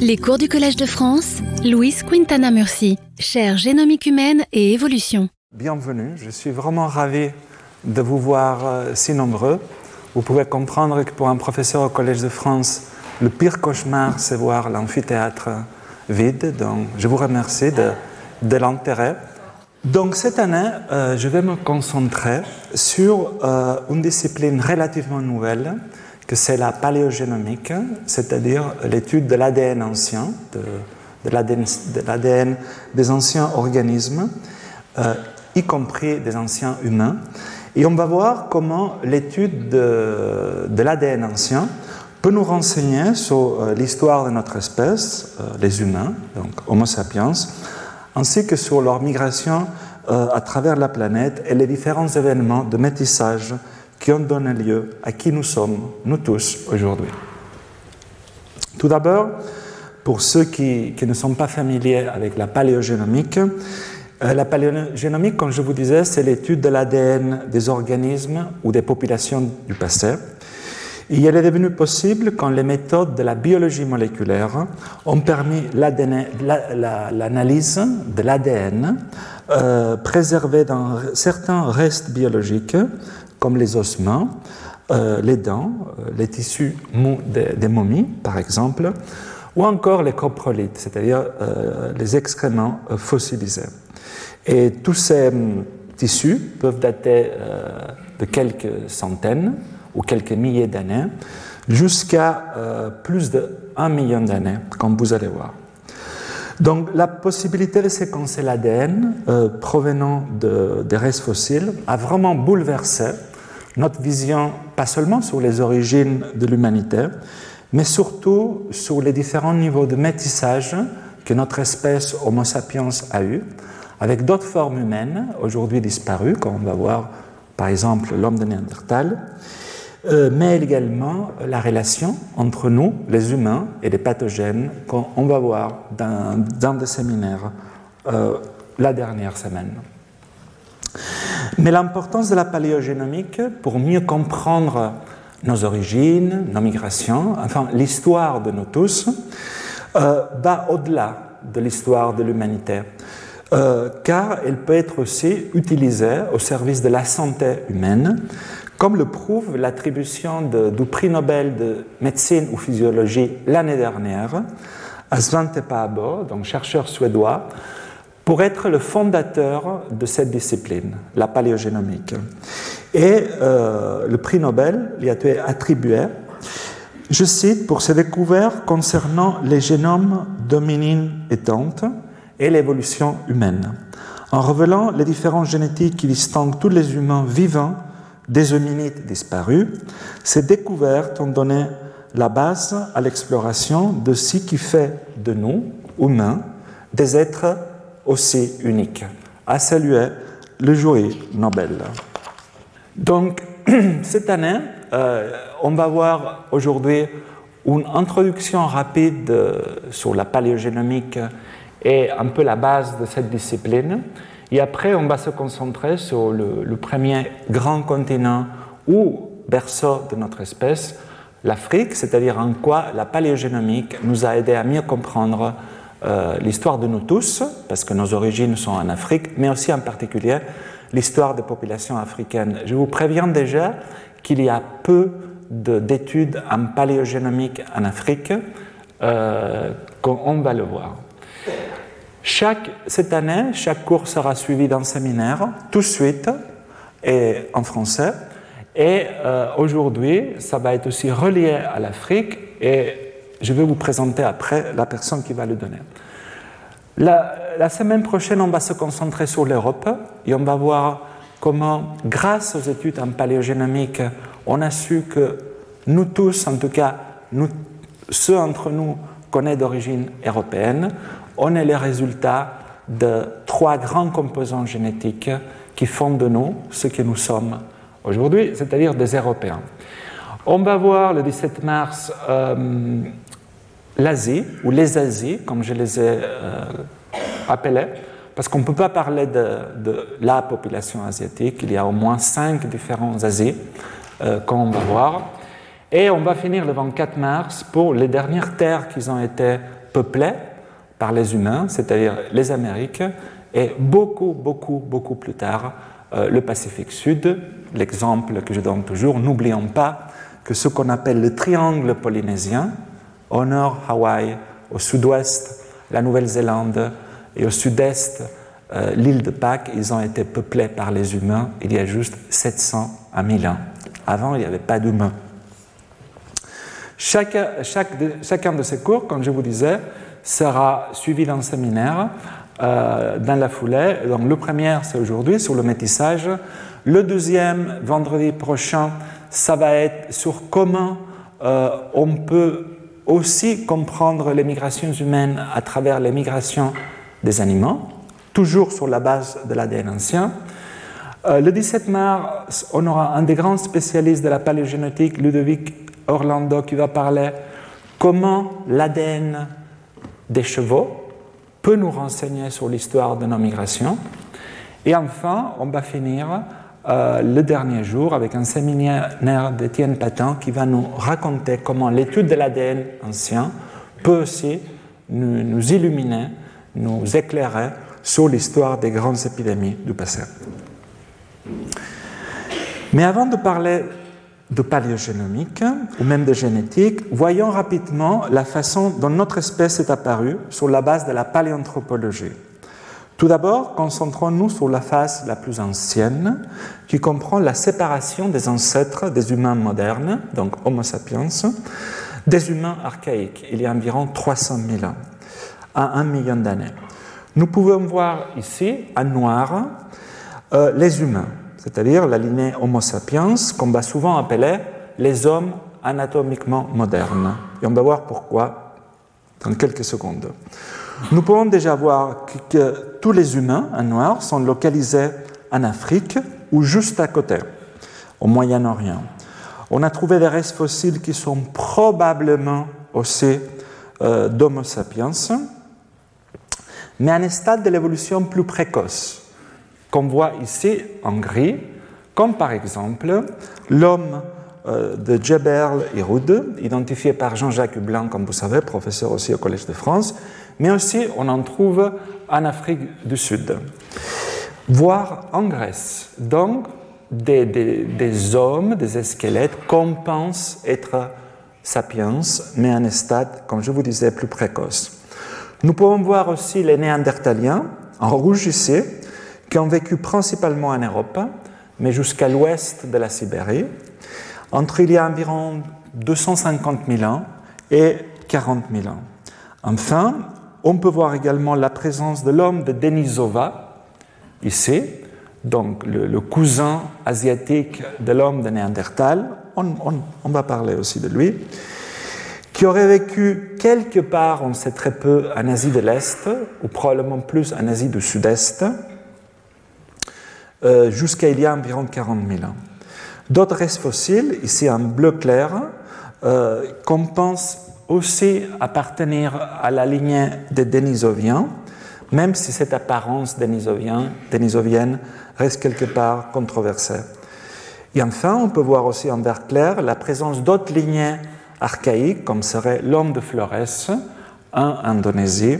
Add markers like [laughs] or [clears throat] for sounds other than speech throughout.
Les cours du Collège de France, Louise Quintana Murci, chaire génomique humaine et évolution. Bienvenue, je suis vraiment ravi de vous voir euh, si nombreux. Vous pouvez comprendre que pour un professeur au Collège de France, le pire cauchemar, c'est voir l'amphithéâtre vide. Donc, je vous remercie de, de l'intérêt. Donc, cette année, euh, je vais me concentrer sur euh, une discipline relativement nouvelle, que c'est la paléogénomique, c'est-à-dire l'étude de l'ADN ancien, de, l'ADN des anciens organismes, euh, y compris des anciens humains. Et on va voir comment l'étude de, l'ADN ancien peut nous renseigner sur euh, l'histoire de notre espèce, euh, les humains, donc Homo sapiens, ainsi que sur leur migration à travers la planète et les différents événements de métissage qui ont donné lieu à qui nous sommes, nous tous, aujourd'hui. Tout d'abord, pour ceux qui, ne sont pas familiers avec la paléogénomique, la paléogénomique, comme je vous disais, c'est l'étude de l'ADN des organismes ou des populations du passé. Et elle est devenue possible quand les méthodes de la biologie moléculaire ont permis l'analyse de l'ADN euh, dans certains restes biologiques, comme les ossements, euh, les dents, euh, les tissus des, momies, par exemple, ou encore les coprolites, c'est-à-dire euh, les excréments fossilisés. Et tous ces hum, tissus peuvent dater de quelques centaines ou quelques milliers d'années, jusqu'à plus d'un million d'années, comme vous allez voir. Donc la possibilité de séquencer l'ADN euh, provenant de, des restes fossiles a vraiment bouleversé notre vision, pas seulement sur les origines de l'humanité, mais surtout sur les différents niveaux de métissage que notre espèce Homo sapiens a eu, avec d'autres formes humaines aujourd'hui disparues, comme on va voir par exemple l'homme de Néandertal, euh, mais également la relation entre nous, les humains, et les pathogènes, qu'on va voir dans, dans des séminaires euh, la dernière semaine. Mais l'importance de la paléogénomique pour mieux comprendre nos origines, nos migrations, enfin l'histoire de nous tous, euh, va au-delà de l'histoire de l'humanité. Euh, car elle peut être aussi utilisée au service de la santé humaine, comme le prouve l'attribution du prix Nobel de médecine ou physiologie l'année dernière à Svante Paabo, donc chercheur suédois, pour être le fondateur de cette discipline, la paléogénomique. Et euh, le prix Nobel lui a été attribué, je cite, pour ses découvertes concernant les génomes d'hominines et tantes et l'évolution humaine, en révélant les différences génétiques qui distinguent tous les humains vivants des hominides disparus, ces découvertes ont donné la base à l'exploration de ce qui fait de nous, humains, des êtres aussi uniques. À saluer le jury Nobel. Donc, [clears throat] cette année, euh, on va voir aujourd'hui une introduction rapide sur la paléogénomique et un peu la base de cette discipline. Et après, on va se concentrer sur le, premier grand continent ou berceau de notre espèce, l'Afrique, c'est-à-dire en quoi la paléogénomique nous a aidé à mieux comprendre euh, l'histoire de nous tous, parce que nos origines sont en Afrique, mais aussi en particulier l'histoire des populations africaines. Je vous préviens déjà qu'il y a peu d'études en paléogénomique en Afrique, euh, on va le voir. Chaque, cette année, chaque cours sera suivi d'un séminaire tout de suite et en français. Et euh, aujourd'hui, ça va être aussi relié à l'Afrique et je vais vous présenter après la personne qui va le donner. La, semaine prochaine, on va se concentrer sur l'Europe et on va voir comment, grâce aux études en paléogénomique, on a su que nous tous, en tout cas, ceux d'entre nous qu'on d'origine européenne, on est les résultats de trois grands composants génétiques qui font de nous ce que nous sommes aujourd'hui, c'est-à-dire des Européens. On va voir le 17 mars euh, l'Asie, ou les Asies, comme je les ai euh, appelées, parce qu'on ne peut pas parler de, de, la population asiatique, il y a au moins cinq différents Asies, euh, qu'on va voir. Et on va finir le 24 mars pour les dernières terres qui ont été peuplées par les humains, c'est-à-dire les Amériques, et beaucoup, beaucoup, beaucoup plus tard, euh, le Pacifique Sud. L'exemple que je donne toujours, n'oublions pas que ce qu'on appelle le triangle polynésien, au nord Hawaï, au sud-ouest la Nouvelle-Zélande et au sud-est euh, l'île de Pâques, ils ont été peuplés par les humains il y a juste 700 à 1000 ans. Avant, il n'y avait pas d'humains. Chaque, chacun de ces cours, comme je vous disais, sera suivi d'un séminaire euh, dans la foulée. Donc, le premier, c'est aujourd'hui sur le métissage. Le deuxième, vendredi prochain, ça va être sur comment euh, on peut aussi comprendre les migrations humaines à travers les migrations des animaux, toujours sur la base de l'ADN ancien. Euh, le 17 mars, on aura un des grands spécialistes de la paléogénétique, Ludovic Orlando, qui va parler comment l'ADN des chevaux peut nous renseigner sur l'histoire de nos migrations. Et enfin, on va finir euh, le dernier jour avec un séminaire d'Étienne Patin qui va nous raconter comment l'étude de l'ADN ancien peut aussi nous, nous, illuminer, nous éclairer sur l'histoire des grandes épidémies du passé. Mais avant de parler de paléogénomique ou même de génétique, voyons rapidement la façon dont notre espèce est apparue sur la base de la paléanthropologie. Tout d'abord, concentrons-nous sur la phase la plus ancienne, qui comprend la séparation des ancêtres des humains modernes, donc Homo sapiens, des humains archaïques, il y a environ 300 000 ans, à un million d'années. Nous pouvons voir ici, en noir, euh, les humains, c'est-à-dire la lignée Homo sapiens, qu'on va souvent appeler les hommes anatomiquement modernes. Et on va voir pourquoi dans quelques secondes. Nous pouvons déjà voir que, tous les humains en noir sont localisés en Afrique ou juste à côté, au Moyen-Orient. On a trouvé des restes fossiles qui sont probablement aussi euh, d'Homo sapiens, mais à un stade de l'évolution plus précoce qu'on voit ici en gris, comme par exemple l'homme euh, de Djeberl Iroud, identifié par Jean-Jacques Blanc, comme vous savez, professeur aussi au Collège de France, mais aussi on en trouve en Afrique du Sud, voire en Grèce. Donc, des, des hommes, des squelettes qu'on pense être sapiens, mais à un stade, comme je vous disais, plus précoce. Nous pouvons voir aussi les Néandertaliens, en rouge ici, qui ont vécu principalement en Europe, mais jusqu'à l'ouest de la Sibérie, entre il y a environ 250 000 ans et 40 000 ans. Enfin, on peut voir également la présence de l'homme de Denisova, ici, donc le, cousin asiatique de l'homme de Néandertal, on, on, va parler aussi de lui, qui aurait vécu quelque part, on sait très peu, en Asie de l'Est, ou probablement plus en Asie du Sud-Est, euh, jusqu'à il y a environ 40 000 ans. D'autres restes fossiles, ici en bleu clair, euh, qu'on pense aussi appartenir à la lignée des Denisoviens, même si cette apparence denisovienne reste quelque part controversée. Et enfin, on peut voir aussi en vert clair la présence d'autres lignées archaïques, comme serait l'homme de Flores, en Indonésie,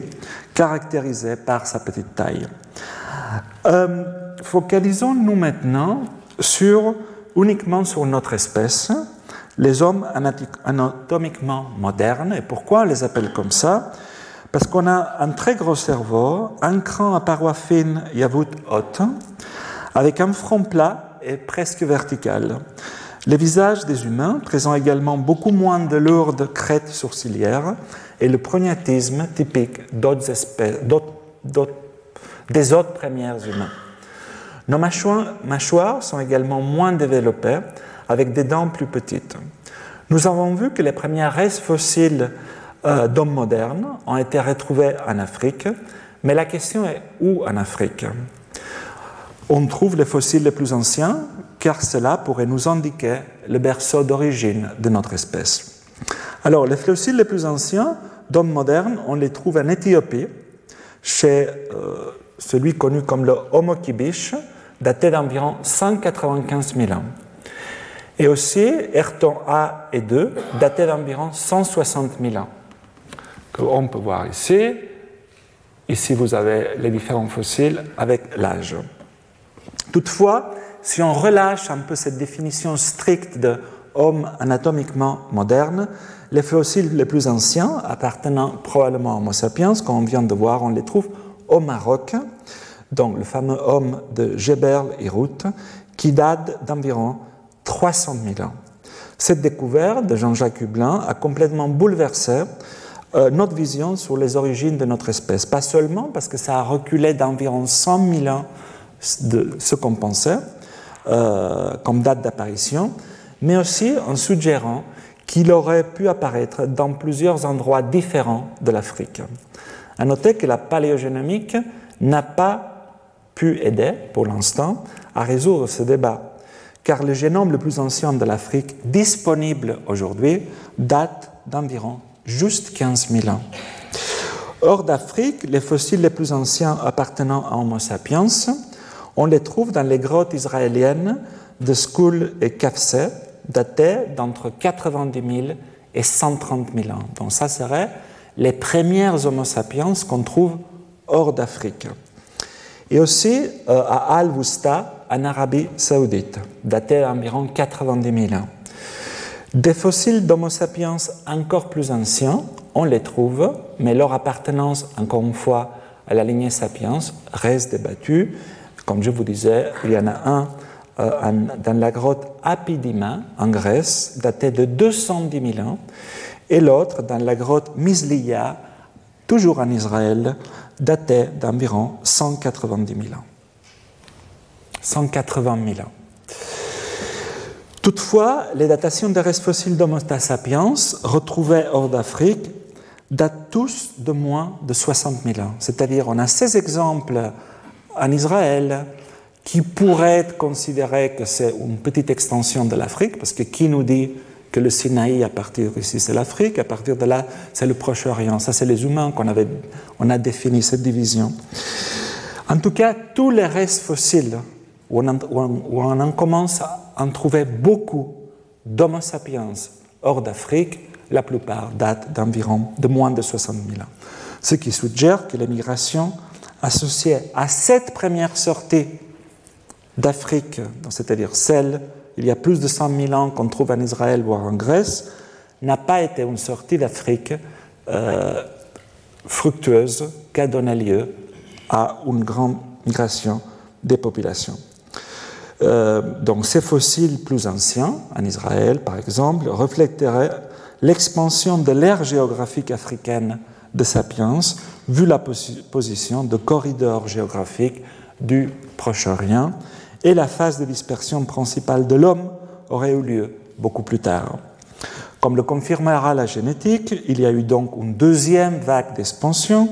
caractérisé par sa petite taille. Euh, focalisons-nous maintenant uniquement sur notre espèce, les hommes anatomiquement modernes. Et pourquoi on les appelle comme ça? Parce qu'on a un très gros cerveau, un cran à parois fines et à voûte haute, avec un front plat et presque vertical. Les visages des humains présentent également beaucoup moins de lourdes crêtes sourcilières et le prognatisme typique d'autres espèces, des autres premières humains. Nos mâchoires sont également moins développées, avec des dents plus petites. Nous avons vu que les premiers restes fossiles euh, d'hommes modernes ont été retrouvés en Afrique, mais la question est où en Afrique? On trouve les fossiles les plus anciens, car cela pourrait nous indiquer le berceau d'origine de notre espèce. Alors, les fossiles les plus anciens d'hommes modernes, on les trouve en Éthiopie, chez euh, celui connu comme le Homo kibish, daté d'environ 195 000 ans. Et aussi Erton A et 2, datés d'environ 160 000 ans, qu'on peut voir ici. Ici, vous avez les différents fossiles avec l'âge. Toutefois, si on relâche un peu cette définition stricte de homme anatomiquement moderne, les fossiles les plus anciens, appartenant probablement à Homo sapiens, comme on vient de voir, on les trouve au Maroc, donc le fameux homme de Geberl et qui date d'environ 300 000 ans. Cette découverte de Jean-Jacques Hublin a complètement bouleversé euh, notre vision sur les origines de notre espèce. Pas seulement parce que ça a reculé d'environ 100 000 ans de ce qu'on pensait euh, comme date d'apparition, mais aussi en suggérant qu'il aurait pu apparaître dans plusieurs endroits différents de l'Afrique. À noter que la paléogénomique n'a pas pu aider, pour l'instant, à résoudre ce débat, car le génome le plus ancien de l'Afrique disponible aujourd'hui date d'environ juste 15 000 ans. Hors d'Afrique, les fossiles les plus anciens appartenant à Homo sapiens, on les trouve dans les grottes israéliennes de Skoul et Kafse, datées d'entre 90 000 et 130 000 ans. Donc ça serait les premières Homo sapiens qu'on trouve hors d'Afrique. Et aussi euh, à Al-Wusta, en Arabie saoudite, daté d'environ 90 000 ans. Des fossiles d'Homo sapiens encore plus anciens, on les trouve, mais leur appartenance, encore une fois, à la lignée sapiens reste débattue. Comme je vous disais, il y en a un euh, dans la grotte Apidima, en Grèce, daté de 210 000 ans, et l'autre dans la grotte Misliya, toujours en Israël, daté d'environ 190 000 ans. 180 000 ans. Toutefois, les datations des restes fossiles d'Homo sapiens retrouvés hors d'Afrique datent tous de moins de 60 000 ans. C'est-à-dire, on a ces exemples en Israël qui pourraient être considérés que c'est une petite extension de l'Afrique, parce que qui nous dit le Sinaï, à partir ici, c'est l'Afrique, à partir de là, c'est le Proche-Orient. Ça, c'est les humains qu'on avait, on a défini cette division. En tout cas, tous les restes fossiles, où on, où on en commence à en trouver beaucoup d'Homo sapiens hors d'Afrique, la plupart datent d'environ de moins de 60 000 ans. Ce qui suggère que les migrations associées à cette première sortie d'Afrique, c'est-à-dire celle il y a plus de 100 000 ans qu'on trouve en Israël, voire en Grèce, n'a pas été une sortie d'Afrique euh, fructueuse qui a donné lieu à une grande migration des populations. Euh, donc ces fossiles plus anciens, en Israël par exemple, reflèteraient l'expansion de l'ère géographique africaine de Sapiens, vu la position de corridor géographique du Proche-Orient et la phase de dispersion principale de l'homme aurait eu lieu beaucoup plus tard. Comme le confirmera la génétique, il y a eu donc une deuxième vague d'expansion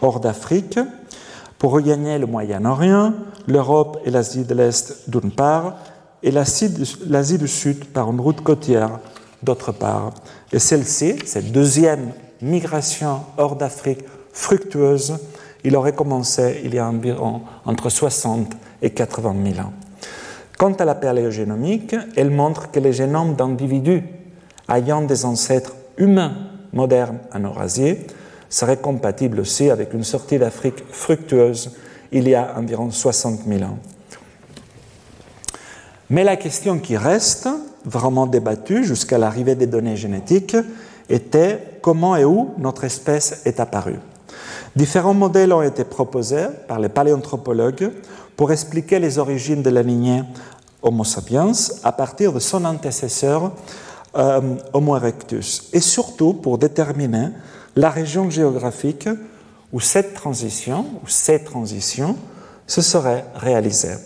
hors d'Afrique pour regagner le Moyen-Orient, l'Europe et l'Asie de l'Est d'une part, et l'Asie du Sud par une route côtière d'autre part. Et celle-ci, cette deuxième migration hors d'Afrique fructueuse, il aurait commencé il y a environ entre 60 et 80 000 ans. Quant à la paléogénomique, elle montre que les génomes d'individus ayant des ancêtres humains modernes en Eurasie seraient compatibles aussi avec une sortie d'Afrique fructueuse il y a environ 60 000 ans. Mais la question qui reste, vraiment débattue jusqu'à l'arrivée des données génétiques, était comment et où notre espèce est apparue. Différents modèles ont été proposés par les paléanthropologues pour expliquer les origines de la lignée Homo sapiens à partir de son antécesseur euh, Homo erectus, et surtout pour déterminer la région géographique où cette transition, ou ces transitions, se seraient réalisées.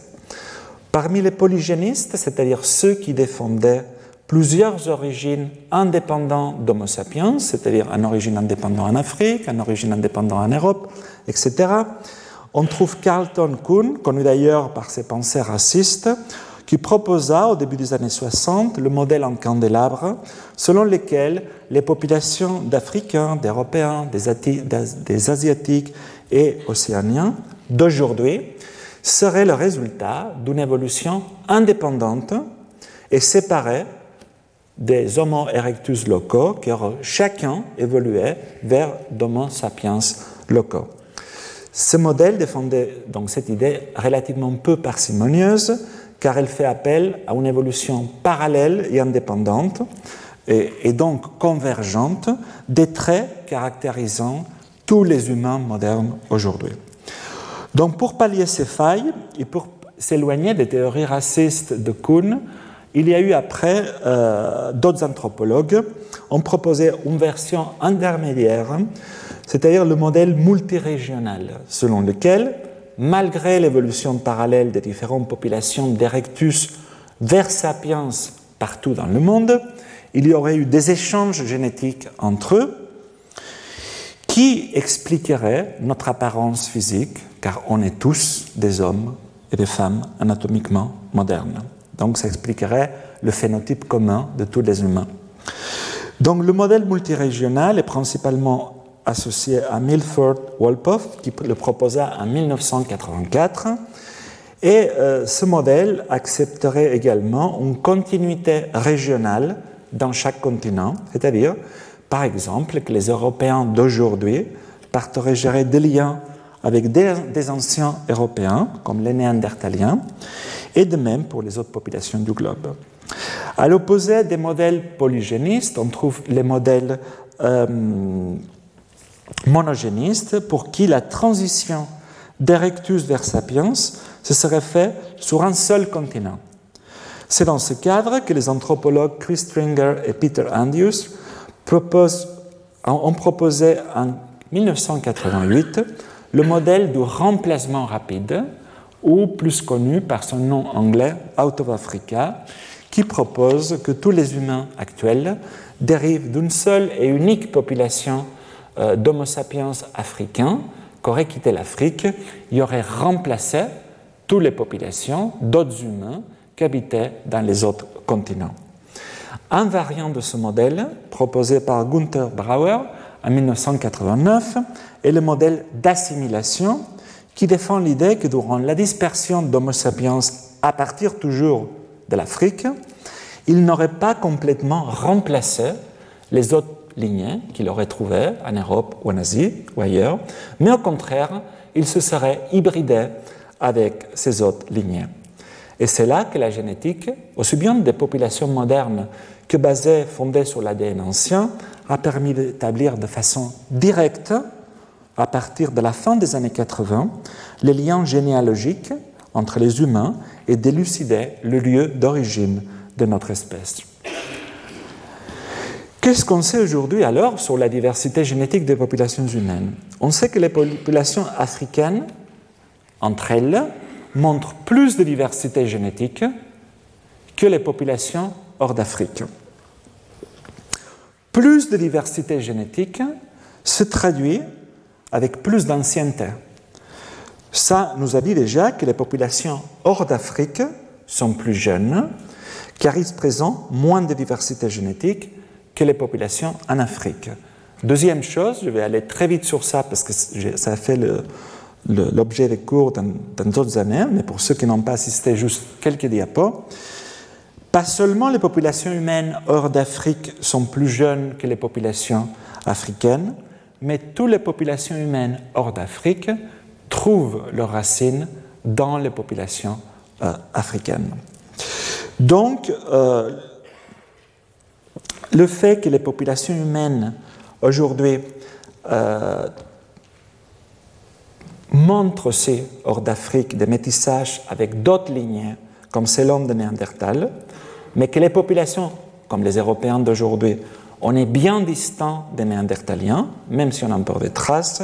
Parmi les polygénistes, c'est-à-dire ceux qui défendaient plusieurs origines indépendantes d'Homo sapiens, c'est-à-dire une origine indépendante en Afrique, une origine indépendante en Europe, etc., on trouve Carlton Kuhn, connu d'ailleurs par ses pensées racistes, qui proposa au début des années 60 le modèle en candélabre selon lequel les populations d'Africains, d'Européens, des, Asiatiques et Océaniens d'aujourd'hui seraient le résultat d'une évolution indépendante et séparé des Homo erectus locaux auraient chacun évolué vers d'Homo sapiens locaux. Ce modèle défendait donc cette idée relativement peu parcimonieuse car elle fait appel à une évolution parallèle et indépendante et, donc convergente des traits caractérisant tous les humains modernes aujourd'hui. Donc pour pallier ces failles et pour s'éloigner des théories racistes de Kuhn, il y a eu après euh, d'autres anthropologues ont proposé une version intermédiaire, c'est-à-dire le modèle multirégional, selon lequel, malgré l'évolution parallèle des différentes populations d'Erectus vers Sapiens partout dans le monde, il y aurait eu des échanges génétiques entre eux qui expliqueraient notre apparence physique, car on est tous des hommes et des femmes anatomiquement modernes. Donc ça expliquerait le phénotype commun de tous les humains. Donc le modèle multirégional est principalement associé à Milford Wolpoff, qui le proposa en 1984. Et euh, ce modèle accepterait également une continuité régionale dans chaque continent, c'est-à-dire, par exemple, que les Européens d'aujourd'hui partageraient des liens avec des, anciens Européens, comme les Néandertaliens, et de même pour les autres populations du globe. À l'opposé des modèles polygénistes, on trouve les modèles euh, monogénistes pour qui la transition d'Erectus vers Sapiens se serait faite sur un seul continent. C'est dans ce cadre que les anthropologues Chris Stringer et Peter Andrews ont proposé en 1988 le modèle du remplacement rapide, ou plus connu par son nom anglais Out of Africa, qui propose que tous les humains actuels dérivent d'une seule et unique population euh, d'Homo sapiens africains qui aurait quitté l'Afrique y aurait remplacé toutes les populations d'autres humains qui habitaient dans les autres continents. Un variant de ce modèle, proposé par Gunther Brauer en 1989, est le modèle d'assimilation qui défend l'idée que durant la dispersion d'Homo sapiens à partir toujours de l'Afrique, il n'aurait pas complètement remplacé les autres lignées qu'il aurait trouvées en Europe ou en Asie ou ailleurs, mais au contraire, il se serait hybridé avec ces autres lignées. Et c'est là que la génétique, aussi bien des populations modernes que basée, fondée sur l'ADN ancien, a permis d'établir de façon directe, à partir de la fin des années 80, les liens généalogiques entre les humains et d'élucider le lieu d'origine de notre espèce. Qu'est-ce qu'on sait aujourd'hui alors sur la diversité génétique des populations humaines? On sait que les populations africaines, entre elles, montrent plus de diversité génétique que les populations hors d'Afrique. Plus de diversité génétique se traduit avec plus d'ancienneté. Ça nous a dit déjà que les populations hors d'Afrique sont plus jeunes, car ils présentent moins de diversité génétique que les populations en Afrique. Deuxième chose, je vais aller très vite sur ça parce que ça a fait l'objet des cours dans d'autres années, mais pour ceux qui n'ont pas assisté, juste quelques diapos. Pas seulement les populations humaines hors d'Afrique sont plus jeunes que les populations africaines, mais toutes les populations humaines hors d'Afrique trouvent leurs racines dans les populations euh, africaines. Donc, euh, le fait que les populations humaines aujourd'hui euh, montrent aussi hors d'Afrique des métissages avec d'autres lignées, comme c'est l'homme de Néandertal, mais que les populations, comme les Européens d'aujourd'hui, on est bien distant des Néandertaliens, même si on a encore des traces,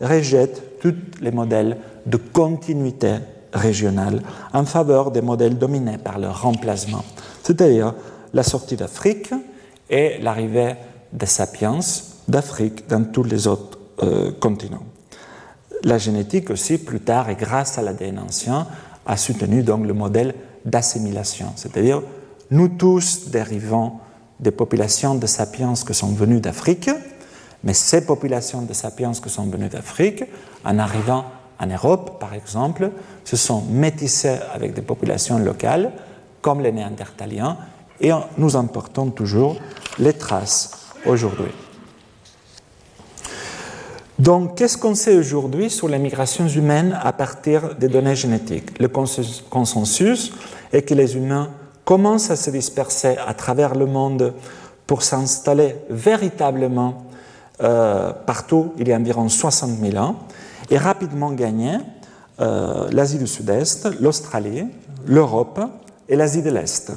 rejettent tous les modèles de continuité régionale en faveur des modèles dominés par leur remplacement, c'est-à-dire la sortie d'Afrique et l'arrivée des sapiens d'Afrique dans tous les autres euh, continents. La génétique aussi, plus tard, et grâce à l'ADN ancien, a soutenu donc le modèle d'assimilation, c'est-à-dire nous tous dérivons des populations de sapiens qui sont venues d'Afrique, mais ces populations de sapiens qui sont venues d'Afrique, en arrivant en Europe par exemple, se sont métissées avec des populations locales comme les Néandertaliens, et nous importons toujours les traces aujourd'hui. Donc, qu'est-ce qu'on sait aujourd'hui sur les migrations humaines à partir des données génétiques? Le consensus est que les humains commencent à se disperser à travers le monde pour s'installer véritablement euh, partout il y a environ 60 000 ans et rapidement gagner euh, l'Asie du Sud-Est, l'Australie, l'Europe et l'Asie de l'Est.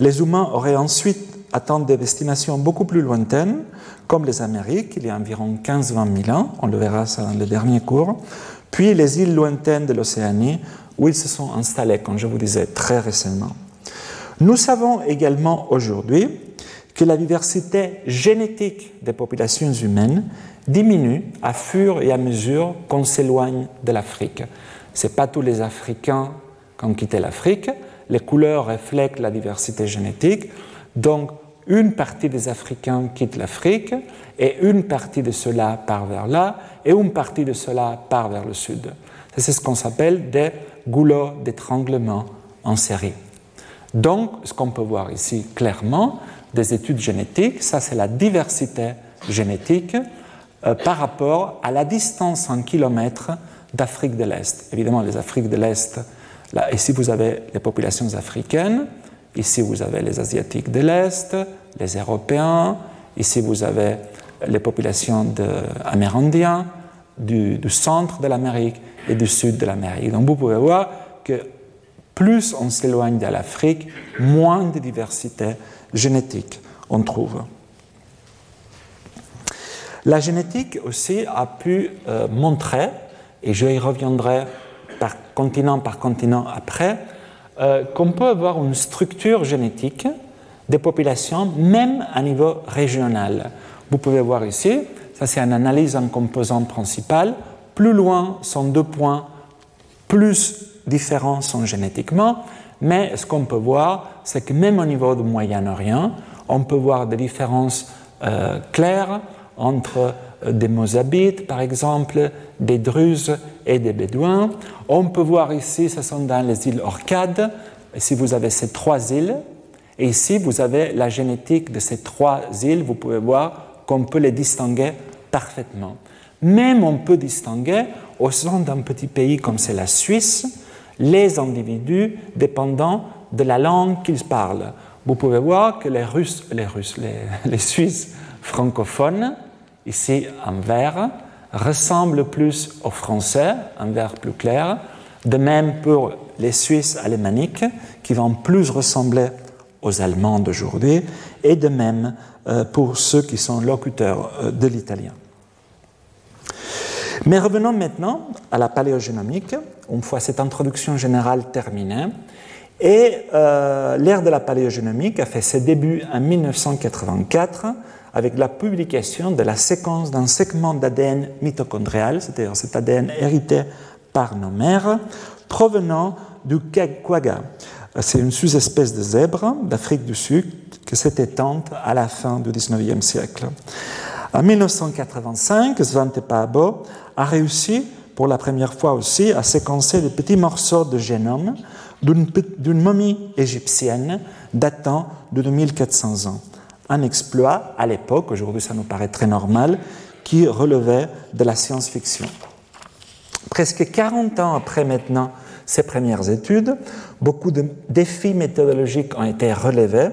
Les humains auraient ensuite atteint des destinations beaucoup plus lointaines, comme les Amériques, il y a environ 15-20 000 ans, on le verra dans le dernier cours, puis les îles lointaines de l'Océanie, où ils se sont installés, comme je vous disais, très récemment. Nous savons également aujourd'hui que la diversité génétique des populations humaines diminue à fur et à mesure qu'on s'éloigne de l'Afrique. Ce n'est pas tous les Africains qui ont quitté l'Afrique. Les couleurs reflètent la diversité génétique. Donc, une partie des Africains quitte l'Afrique et une partie de cela part vers là et une partie de cela part vers le sud. C'est ce qu'on s'appelle des goulots d'étranglement en série. Donc, ce qu'on peut voir ici clairement, des études génétiques, ça c'est la diversité génétique euh, par rapport à la distance en kilomètres d'Afrique de l'Est. Évidemment, les Afriques de l'Est, ici vous avez les populations africaines, ici vous avez les Asiatiques de l'Est, les Européens, ici vous avez les populations amérindiennes du, du centre de l'Amérique et du sud de l'Amérique. Donc vous pouvez voir que plus on s'éloigne de l'Afrique, moins de diversité génétique on trouve. La génétique aussi a pu euh, montrer, et je y reviendrai par continent par continent après, euh, qu'on peut avoir une structure génétique des populations, même à niveau régional. Vous pouvez voir ici, ça c'est une analyse en composants principal. Plus loin sont deux points, plus différents sont génétiquement, mais ce qu'on peut voir, c'est que même au niveau du Moyen-Orient, on peut voir des différences euh, claires entre des Mozabites, par exemple, des Druzes et des Bédouins. On peut voir ici, ce sont dans les îles Orcades, ici vous avez ces trois îles, et ici vous avez la génétique de ces trois îles, vous pouvez voir qu'on peut les distinguer parfaitement. Même on peut distinguer, au sein d'un petit pays comme c'est la Suisse, les individus dépendant de la langue qu'ils parlent. Vous pouvez voir que les Russes, les, Russes, les, [laughs] Suisses francophones, ici en vert, ressemblent plus aux Français, en vert plus clair. De même pour les Suisses alémaniques, qui vont plus ressembler aux Allemands d'aujourd'hui, et de même euh, pour ceux qui sont locuteurs euh, de l'italien. Mais revenons maintenant à la paléogénomique, une fois cette introduction générale terminée. Et euh, l'ère de la paléogénomique a fait ses débuts en 1984 avec la publication de la séquence d'un segment d'ADN mitochondrial, c'est-à-dire cet ADN hérité par nos mères, provenant du quagga. C'est une sous-espèce de zèbre d'Afrique du Sud qui s'est éteinte à la fin du 19e siècle. En 1985, Svante Paabo a réussi pour la première fois aussi à séquencer des petits morceaux de génome d'une momie égyptienne datant de 2400 ans. Un exploit à l'époque, aujourd'hui ça nous paraît très normal, qui relevait de la science-fiction. Presque 40 ans après maintenant ces premières études, beaucoup de défis méthodologiques ont été relevés,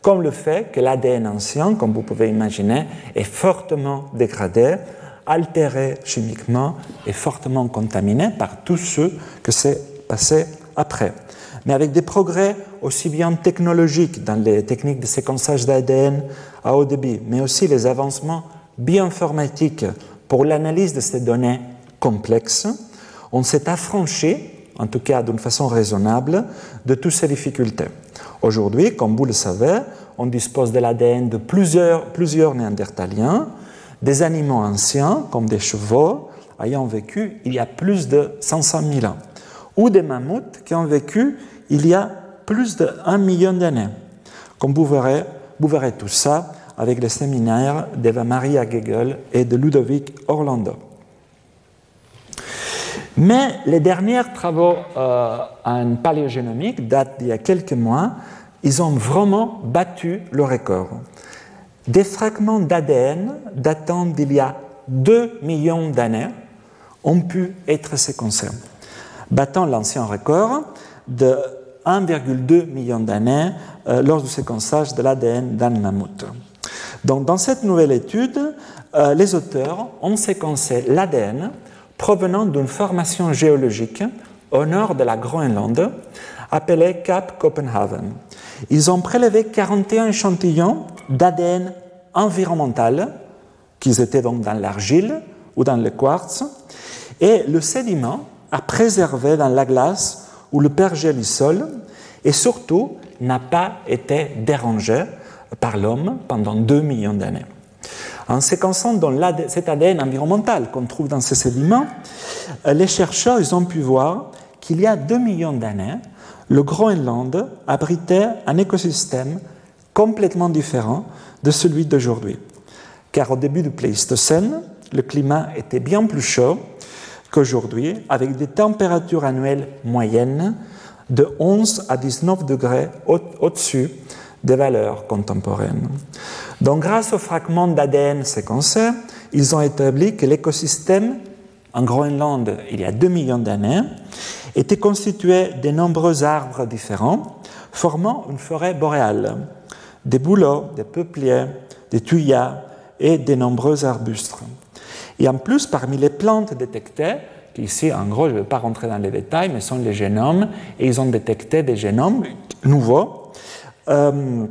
comme le fait que l'ADN ancien, comme vous pouvez imaginer, est fortement dégradé, altéré chimiquement et fortement contaminé par tout ce que s'est passé après mais avec des progrès aussi bien technologiques dans les techniques de séquençage d'ADN à haut débit, mais aussi les avancements bioinformatiques pour l'analyse de ces données complexes, on s'est affranchi, en tout cas d'une façon raisonnable, de toutes ces difficultés. Aujourd'hui, comme vous le savez, on dispose de l'ADN de plusieurs, plusieurs néandertaliens, des animaux anciens, comme des chevaux, ayant vécu il y a plus de 500 000 ans, ou des mammouths qui ont vécu il y a plus d'un million d'années. Comme vous verrez, vous verrez tout ça avec les séminaires d'Eva Maria Gegel et de Ludovic Orlando. Mais les derniers travaux euh, en paléogénomique datent d'il y a quelques mois. Ils ont vraiment battu le record. Des fragments d'ADN datant d'il y a 2 millions d'années ont pu être séquencés, battant l'ancien record de 1,2 million d'années euh, lors du séquençage de l'ADN d'un mammouth. Donc, dans cette nouvelle étude, euh, les auteurs ont séquencé l'ADN provenant d'une formation géologique au nord de la Groenlande appelée Cap Copenhagen. Ils ont prélevé 41 échantillons d'ADN environnemental, qui étaient donc dans l'argile ou dans le quartz, et le sédiment a préservé dans la glace ou le pergélisol, et surtout n'a pas été dérangé par l'homme pendant 2 millions d'années. En séquençant dans cet ADN environnemental qu'on trouve dans ces sédiments, les chercheurs ont pu voir qu'il y a 2 millions d'années, le Groenland abritait un écosystème complètement différent de celui d'aujourd'hui. Car au début du Pléistocène, le climat était bien plus chaud qu'aujourd'hui, avec des températures annuelles moyennes de 11 à 19 degrés au-dessus des valeurs contemporaines. Donc, grâce aux fragments d'ADN séquencés, ils ont établi que l'écosystème en Groenland, il y a 2 millions d'années, était constitué de nombreux arbres différents, formant une forêt boréale, des bouleaux, des peupliers, des tuyas et de nombreux arbustes. Et en plus, parmi les plantes détectées, ici, en gros, je ne vais pas rentrer dans les détails, mais sont les génomes, et ils ont détecté des génomes nouveaux euh,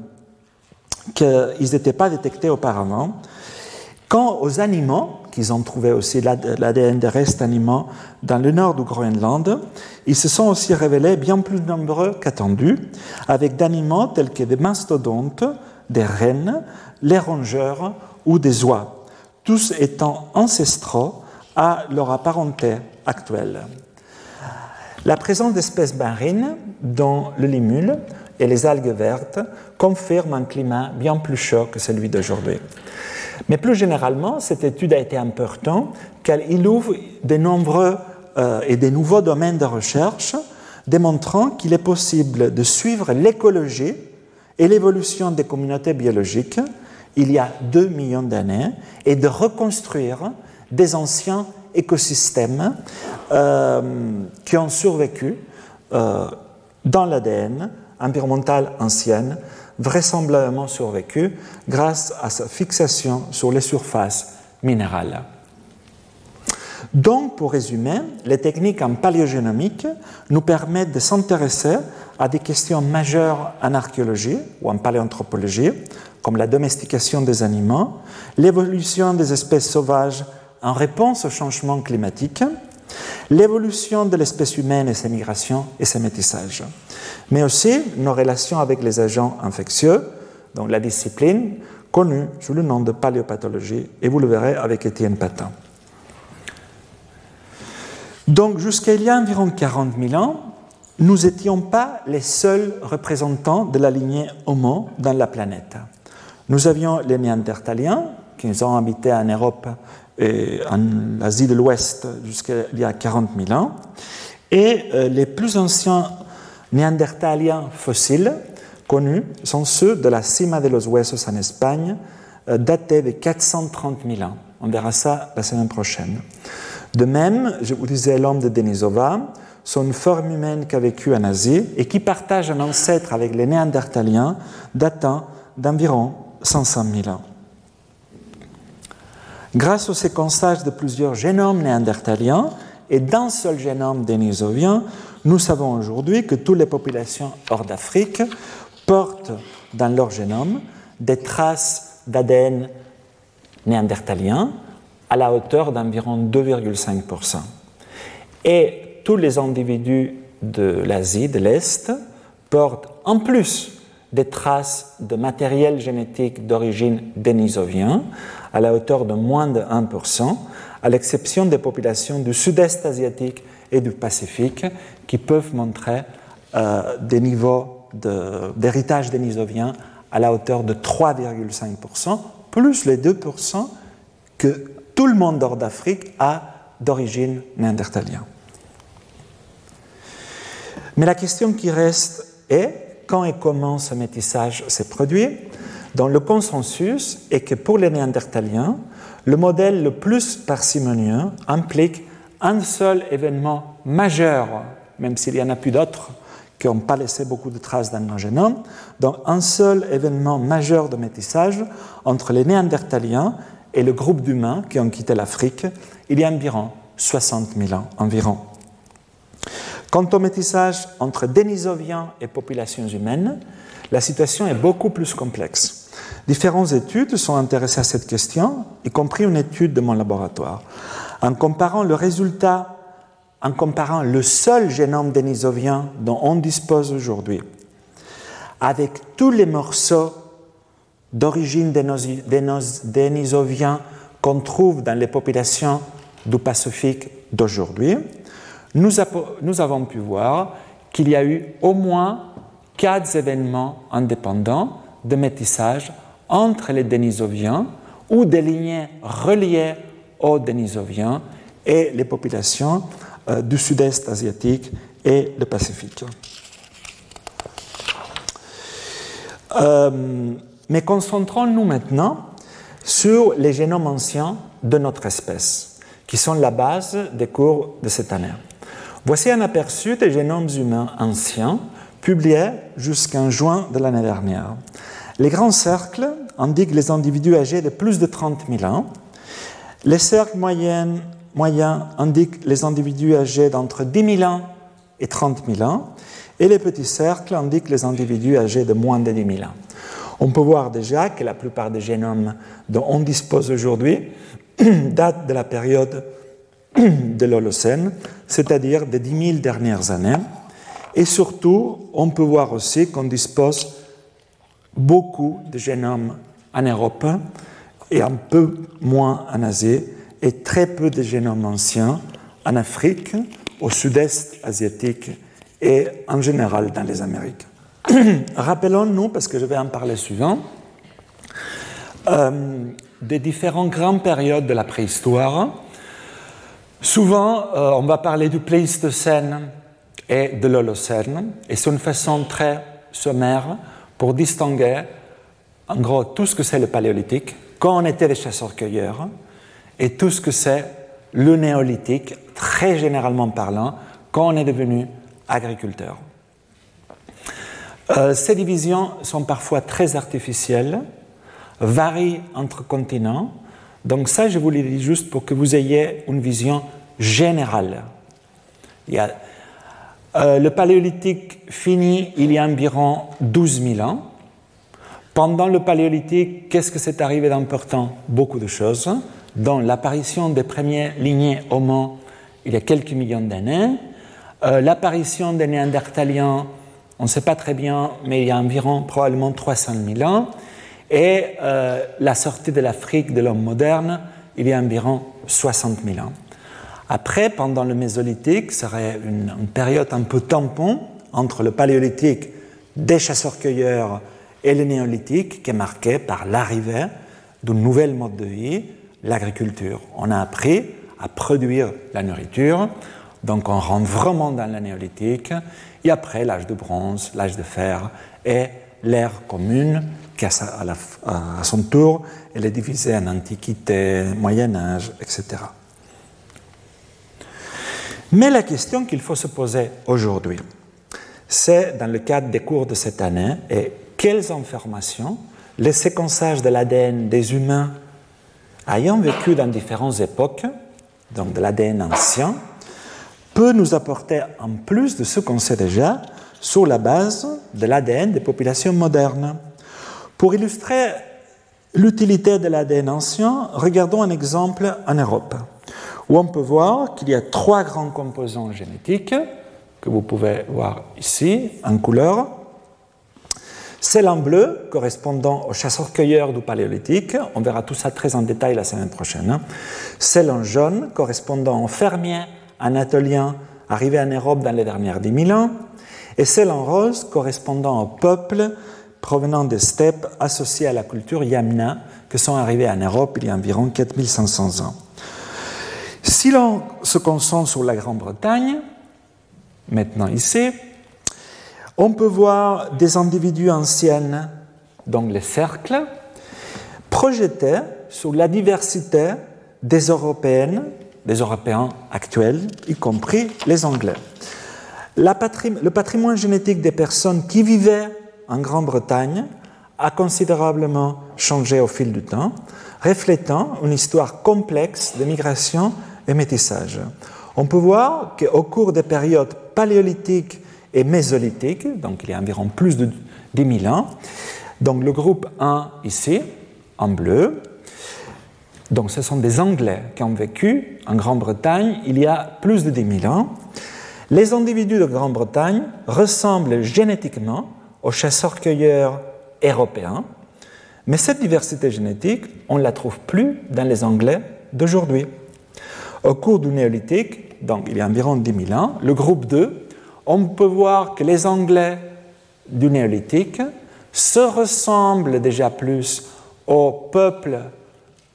qu'ils n'étaient pas détectés auparavant. Quant aux animaux, qu'ils ont trouvé aussi l'ADN des restes animaux dans le nord du Groenland, ils se sont aussi révélés bien plus nombreux qu'attendus, avec d'animaux tels que des mastodontes, des rennes, les rongeurs ou des oies, tous étant ancestraux à leur apparenté actuelle. La présence d'espèces marines, dont le limule et les algues vertes, confirme un climat bien plus chaud que celui d'aujourd'hui. Mais plus généralement, cette étude a été importante car il ouvre de nombreux euh, et de nouveaux domaines de recherche, démontrant qu'il est possible de suivre l'écologie et l'évolution des communautés biologiques il y a 2 millions d'années et de reconstruire des anciens écosystèmes euh, qui ont survécu euh, dans l'ADN environnemental ancien, vraisemblablement survécu grâce à sa fixation sur les surfaces minérales. Donc, pour résumer, les techniques en paléogénomique nous permettent de s'intéresser à des questions majeures en archéologie ou en paléanthropologie, comme la domestication des animaux, l'évolution des espèces sauvages en réponse au changement climatique, l'évolution de l'espèce humaine et ses migrations et ses métissages, mais aussi nos relations avec les agents infectieux, donc la discipline connue sous le nom de paléopathologie, et vous le verrez avec Étienne Patin. Donc jusqu'à il y a environ 40 000 ans, nous n'étions pas les seuls représentants de la lignée Homo dans la planète. Nous avions les Néandertaliens, qui ont habité en Europe et en Asie de l'Ouest jusqu'à il y a 40 000 ans, et euh, les plus anciens Néandertaliens fossiles connus sont ceux de la Cima de los Huesos en Espagne, euh, datés de 430 000 ans. On verra ça la semaine prochaine. De même, je vous disais l'homme de Denisova, une forme humaine qui a vécu en Asie et qui partage un ancêtre avec les Néandertaliens datant d'environ 500 000 ans. Grâce au séquençage de plusieurs génomes néandertaliens et d'un seul génome dénisovien, nous savons aujourd'hui que toutes les populations hors d'Afrique portent dans leur génome des traces d'ADN néandertalien à la hauteur d'environ 2,5%. Et tous les individus de l'Asie, de l'Est, portent en plus des traces de matériel génétique d'origine dénisovien à la hauteur de moins de 1%, à l'exception des populations du sud-est asiatique et du Pacifique qui peuvent montrer euh, des niveaux d'héritage dénisovien à la hauteur de 3,5%, plus les 2% que tout le monde hors d'Afrique a d'origine néandertalienne. Mais la question qui reste est quand et comment ce métissage s'est produit Dans le consensus est que pour les Néandertaliens, le modèle le plus parcimonieux implique un seul événement majeur, même s'il y en a plus d'autres qui n'ont pas laissé beaucoup de traces dans nos génomes, donc un seul événement majeur de métissage entre les Néandertaliens et le groupe d'humains qui ont quitté l'Afrique il y a environ 60 000 ans environ. Quant au métissage entre Denisoviens et populations humaines, la situation est beaucoup plus complexe. Différentes études sont intéressées à cette question, y compris une étude de mon laboratoire. En comparant le résultat, en comparant le seul génome denisovien dont on dispose aujourd'hui, avec tous les morceaux d'origine dénisovien qu'on trouve dans les populations du Pacifique d'aujourd'hui, nous, avons pu voir qu'il y a eu au moins quatre événements indépendants de métissage entre les Denisoviens ou des lignées reliées aux Denisoviens et les populations euh, du sud-est asiatique et le Pacifique. Euh, mais concentrons-nous maintenant sur les génomes anciens de notre espèce, qui sont la base des cours de cette année. Voici un aperçu des génomes humains anciens publiés jusqu'en juin de l'année dernière. Les grands cercles indiquent les individus âgés de plus de 30 000 ans. Les cercles moyens, indiquent les individus âgés d'entre 10 000 ans et 30 000 ans. Et les petits cercles indiquent les individus âgés de moins de 10 000 ans. On peut voir déjà que la plupart des génomes dont on dispose aujourd'hui [clears throat] datent de la période [clears throat] de l'Holocène, c'est-à-dire des 10 000 dernières années. Et surtout, on peut voir aussi qu'on dispose beaucoup de génomes en Europe et un peu moins en Asie, et très peu de génomes anciens en Afrique, au sud-est asiatique et en général dans les Amériques. [clears throat] Rappelons-nous, parce que je vais en parler suivant, euh, des différentes grandes périodes de la préhistoire Souvent, euh, on va parler du Pléistocène et de l'Holocène, et c'est une façon très sommaire pour distinguer, en gros, tout ce que c'est le Paléolithique, quand on était des chasseurs-cueilleurs, et tout ce que c'est le Néolithique, très généralement parlant, quand on est devenu agriculteur. Euh, ces divisions sont parfois très artificielles, varient entre continents, donc ça, je vous le dis juste pour que vous ayez une vision générale. Euh, le paléolithique finit il y a environ 12 000 ans. Pendant le paléolithique, qu'est-ce que s'est arrivé d'important? Beaucoup de choses, dont l'apparition des premières lignées Homo il y a quelques millions d'années, euh, l'apparition des Néandertaliens, on ne sait pas très bien, mais il y a environ probablement 300 000 ans, et euh, la sortie de l'Afrique de l'homme moderne, il y a environ 60 000 ans. Après, pendant le Mésolithique, serait une, période un peu tampon entre le Paléolithique des chasseurs-cueilleurs et le Néolithique, qui est marqué par l'arrivée d'un nouvel mode de vie, l'agriculture. On a appris à produire la nourriture, donc on rentre vraiment dans le Néolithique, et après l'âge de bronze, l'âge de fer et l'ère commune qui à, son tour, elle est divisée en Antiquité, Moyen Âge, etc. Mais la question qu'il faut se poser aujourd'hui, c'est dans le cadre des cours de cette année, et quelles informations le séquençage de l'ADN des humains ayant vécu dans différentes époques, donc de l'ADN ancien, peut nous apporter en plus de ce qu'on sait déjà sur la base de l'ADN des populations modernes. Pour illustrer l'utilité de l'ADN ancien, regardons un exemple en Europe, où on peut voir qu'il y a trois grands composants génétiques que vous pouvez voir ici en couleur. Celle en bleu, correspondant aux chasseurs-cueilleurs du Paléolithique, on verra tout ça très en détail la semaine prochaine. Celle en jaune, correspondant aux fermiers anatoliens arrivés en Europe dans les dernières 10 000 ans. Et celle en rose, correspondant aux peuples provenant des steppes associées à la culture Yamna, qui sont arrivées en Europe il y a environ 4500 ans. Si l'on se concentre sur la Grande-Bretagne, maintenant ici, On peut voir des individus anciens, donc les cercles, projetés sur la diversité des Européennes, des Européens actuels, y compris les Anglais. le patrimoine génétique des personnes qui vivaient en Grande-Bretagne a considérablement changé au fil du temps, reflétant une histoire complexe de migration et métissage. On peut voir qu'au cours des périodes paléolithiques et mésolithiques, donc il y a environ plus de 10 000 ans, donc le groupe 1 ici, en bleu, donc ce sont des Anglais qui ont vécu en Grande-Bretagne il y a plus de 10 000 ans. Les individus de Grande-Bretagne ressemblent génétiquement aux chasseurs-cueilleurs européens, mais cette diversité génétique, on ne la trouve plus dans les Anglais d'aujourd'hui. Au cours du néolithique, donc il y a environ 10 000 ans, le groupe 2, on peut voir que les Anglais du néolithique se ressemblent déjà plus aux peuples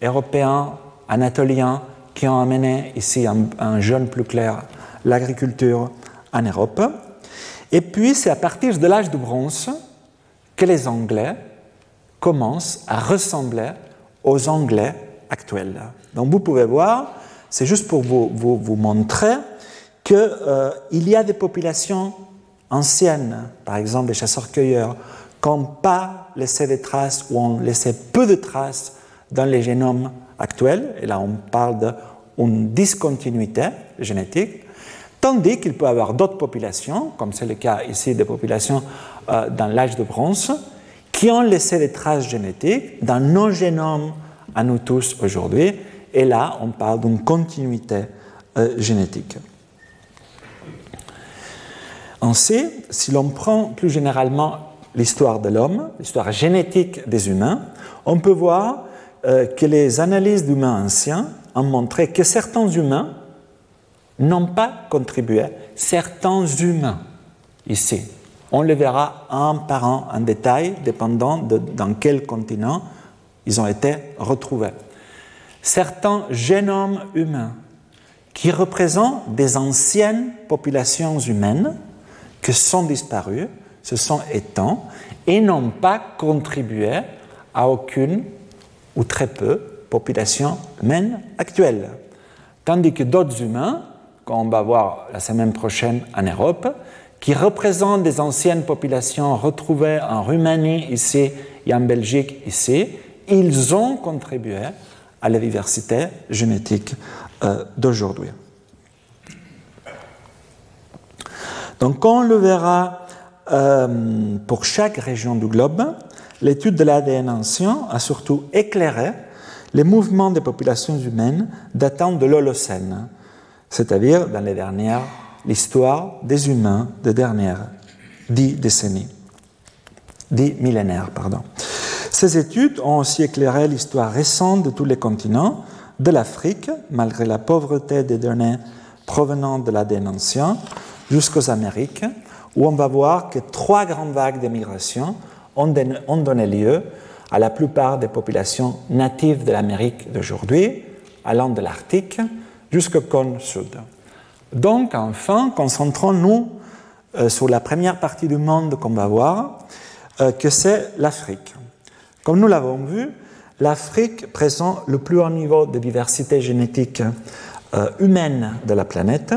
européens, anatoliens, qui ont amené ici un, un jeune plus clair l'agriculture en Europe. Et puis c'est à partir de l'âge du bronze que les Anglais commencent à ressembler aux Anglais actuels. Donc vous pouvez voir, c'est juste pour vous, vous, montrer qu'il euh, y a des populations anciennes, par exemple des chasseurs-cueilleurs, qui n'ont pas laissé des traces ou ont laissé peu de traces dans les génomes actuels, et là on parle d'une discontinuité génétique, tandis qu'il peut y avoir d'autres populations, comme c'est le cas ici des populations euh, dans l'âge de bronze, qui ont laissé des traces génétiques dans nos génomes à nous tous aujourd'hui, et là on parle d'une continuité euh, génétique. Ainsi, si l'on prend plus généralement l'histoire de l'homme, l'histoire génétique des humains, on peut voir que les analyses d'humains anciens ont montré que certains humains n'ont pas contribué, certains humains ici. On le verra un par un en détail, dépendant de dans quel continent ils ont été retrouvés. Certains génomes humains qui représentent des anciennes populations humaines qui sont disparues, se sont éteints et n'ont pas contribué à aucune ou très peu population humaine actuelle. Tandis que d'autres humains, qu'on va voir la semaine prochaine en Europe, qui représentent des anciennes populations retrouvées en Roumanie ici et en Belgique ici, ils ont contribué à la diversité génétique euh, d'aujourd'hui. Donc, on le verra euh, pour chaque région du globe, l'étude de l'ADN ancien a surtout éclairé les mouvements des populations humaines datant de l'Holocène, c'est-à-dire dans les dernières, l'histoire des humains des dernières dix décennies, dix millénaires, pardon. Ces études ont aussi éclairé l'histoire récente de tous les continents, de l'Afrique, malgré la pauvreté des données provenant de l'ADN ancien, jusqu'aux Amériques, où on va voir que trois grandes vagues de migration ont donné lieu à la plupart des populations natives de l'Amérique d'aujourd'hui, allant de l'Arctique jusqu'au cône sud. Donc, enfin, concentrons-nous euh, sur la première partie du monde qu'on va voir, euh, que c'est l'Afrique. Comme nous l'avons vu, l'Afrique présente le plus haut niveau de diversité génétique euh, humaine de la planète,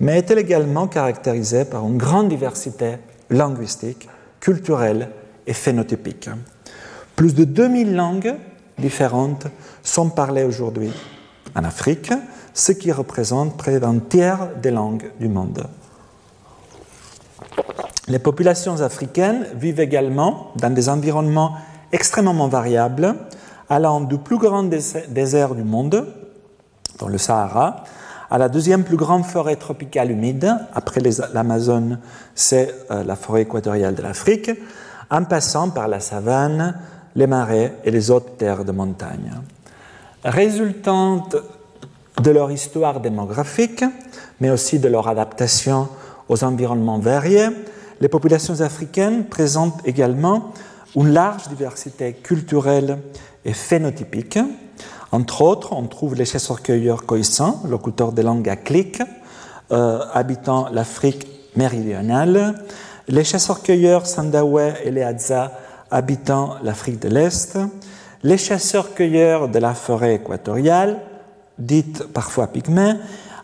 mais est également caractérisée par une grande diversité linguistique, culturelle et phénotypique. Plus de 2000 langues différentes sont parlées aujourd'hui en Afrique, ce qui représente près d'un tiers des langues du monde. Les populations africaines vivent également dans des environnements extrêmement variables, allant du plus grand désert du monde, dans le Sahara, à la deuxième plus grande forêt tropicale humide, après l'Amazone, c'est euh, la forêt équatoriale de l'Afrique, en passant par la savane, les marais et les autres terres de montagne. Résultante de leur histoire démographique, mais aussi de leur adaptation aux environnements variés, les populations africaines présentent également une large diversité culturelle et phénotypique. Entre autres, on trouve les chasseurs-cueilleurs coïssants, locuteurs de langue à clic, euh, habitant l'Afrique méridionale, les chasseurs-cueilleurs Sandawe et les Hadza habitant l'Afrique de l'Est, les chasseurs-cueilleurs de la forêt équatoriale, dite parfois pygmées,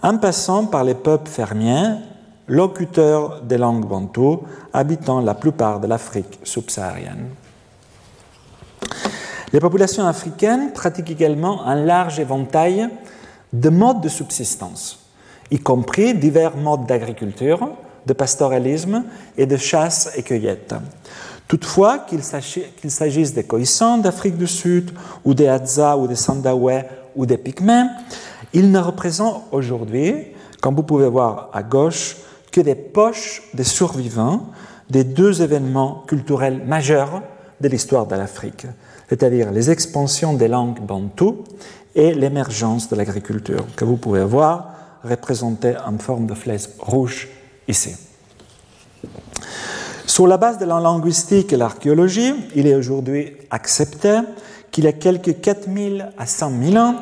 en passant par les peuples fermiers, locuteurs des langues bantoues, habitant la plupart de l'Afrique subsaharienne. Les populations africaines pratiquent également un large éventail de modes de subsistance, y compris divers modes d'agriculture, de pastoralisme et de chasse et cueillette. Toutefois, qu'il s'agisse des Khoisan d'Afrique du Sud, ou des Hadza, ou des Sandawe, ou des Pygmées, ils ne représentent aujourd'hui, comme vous pouvez voir à gauche, que des poches des survivants des deux événements culturels majeurs de l'histoire de l'Afrique, c'est-à-dire les expansions des langues bantoues et l'émergence de l'agriculture, que vous pouvez voir représentée en forme de flèche rouge ici. Sur la base de la linguistique et l'archéologie, il est aujourd'hui accepté qu'il y a quelques 4000 à 100 000 ans,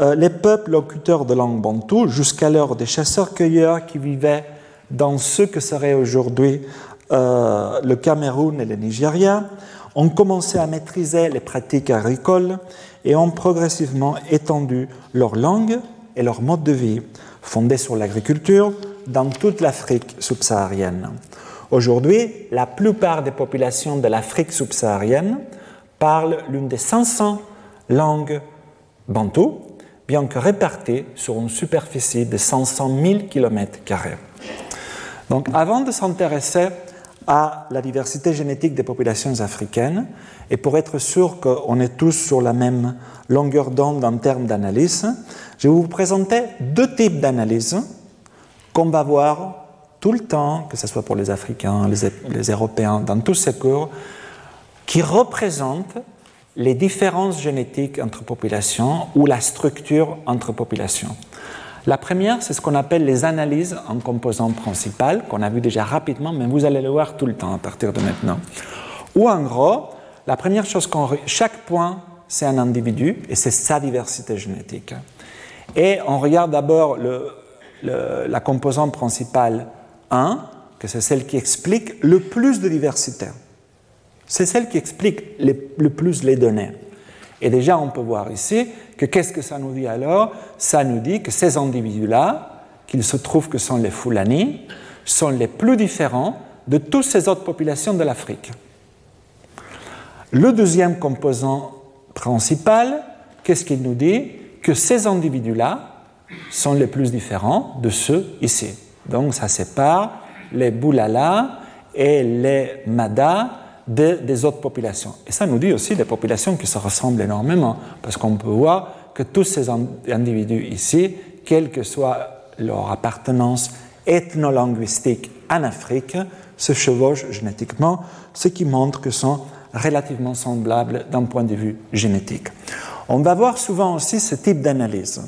euh, les peuples locuteurs de langue bantou, jusqu'alors des chasseurs-cueilleurs qui vivaient dans ce que serait aujourd'hui euh, le Cameroun et le Nigeria, ont commencé à maîtriser les pratiques agricoles et ont progressivement étendu leur langue et leur mode de vie, fondés sur l'agriculture, dans toute l'Afrique subsaharienne. Aujourd'hui, la plupart des populations de l'Afrique subsaharienne parlent l'une des 500 langues bantoues, bien que réparties sur une superficie de 500 000 km. Donc, avant de s'intéresser à la diversité génétique des populations africaines, et pour être sûr qu'on est tous sur la même longueur d'onde en termes d'analyse, je vais vous présenter deux types d'analyses qu'on va voir tout le temps, que ce soit pour les Africains, les, Européens, dans tous ces cours, qui représentent les différences génétiques entre populations ou la structure entre populations. La première, c'est ce qu'on appelle les analyses en composants principales, qu'on a vu déjà rapidement, mais vous allez le voir tout le temps à partir de maintenant. Ou en gros, la première chose qu'on. Chaque point, c'est un individu et c'est sa diversité génétique. Et on regarde d'abord la composante principale 1, que c'est celle qui explique le plus de diversité. C'est celle qui explique le plus les données. Et déjà, on peut voir ici que qu'est-ce que ça nous dit alors? Ça nous dit que ces individus-là, qu'il se trouve que sont les Fulani, sont les plus différents de toutes ces autres populations de l'Afrique. Le deuxième composant principal, qu'est-ce qu'il nous dit? Que ces individus-là sont les plus différents de ceux ici. Donc ça sépare les Boulala et les Mada des autres populations. Et ça nous dit aussi des populations qui se ressemblent énormément, parce qu'on peut voir que tous ces individus ici, quelle que soit leur appartenance ethno-linguistique en Afrique, se chevauchent génétiquement, ce qui montre que sont relativement semblables d'un point de vue génétique. On va voir souvent aussi ce type d'analyse.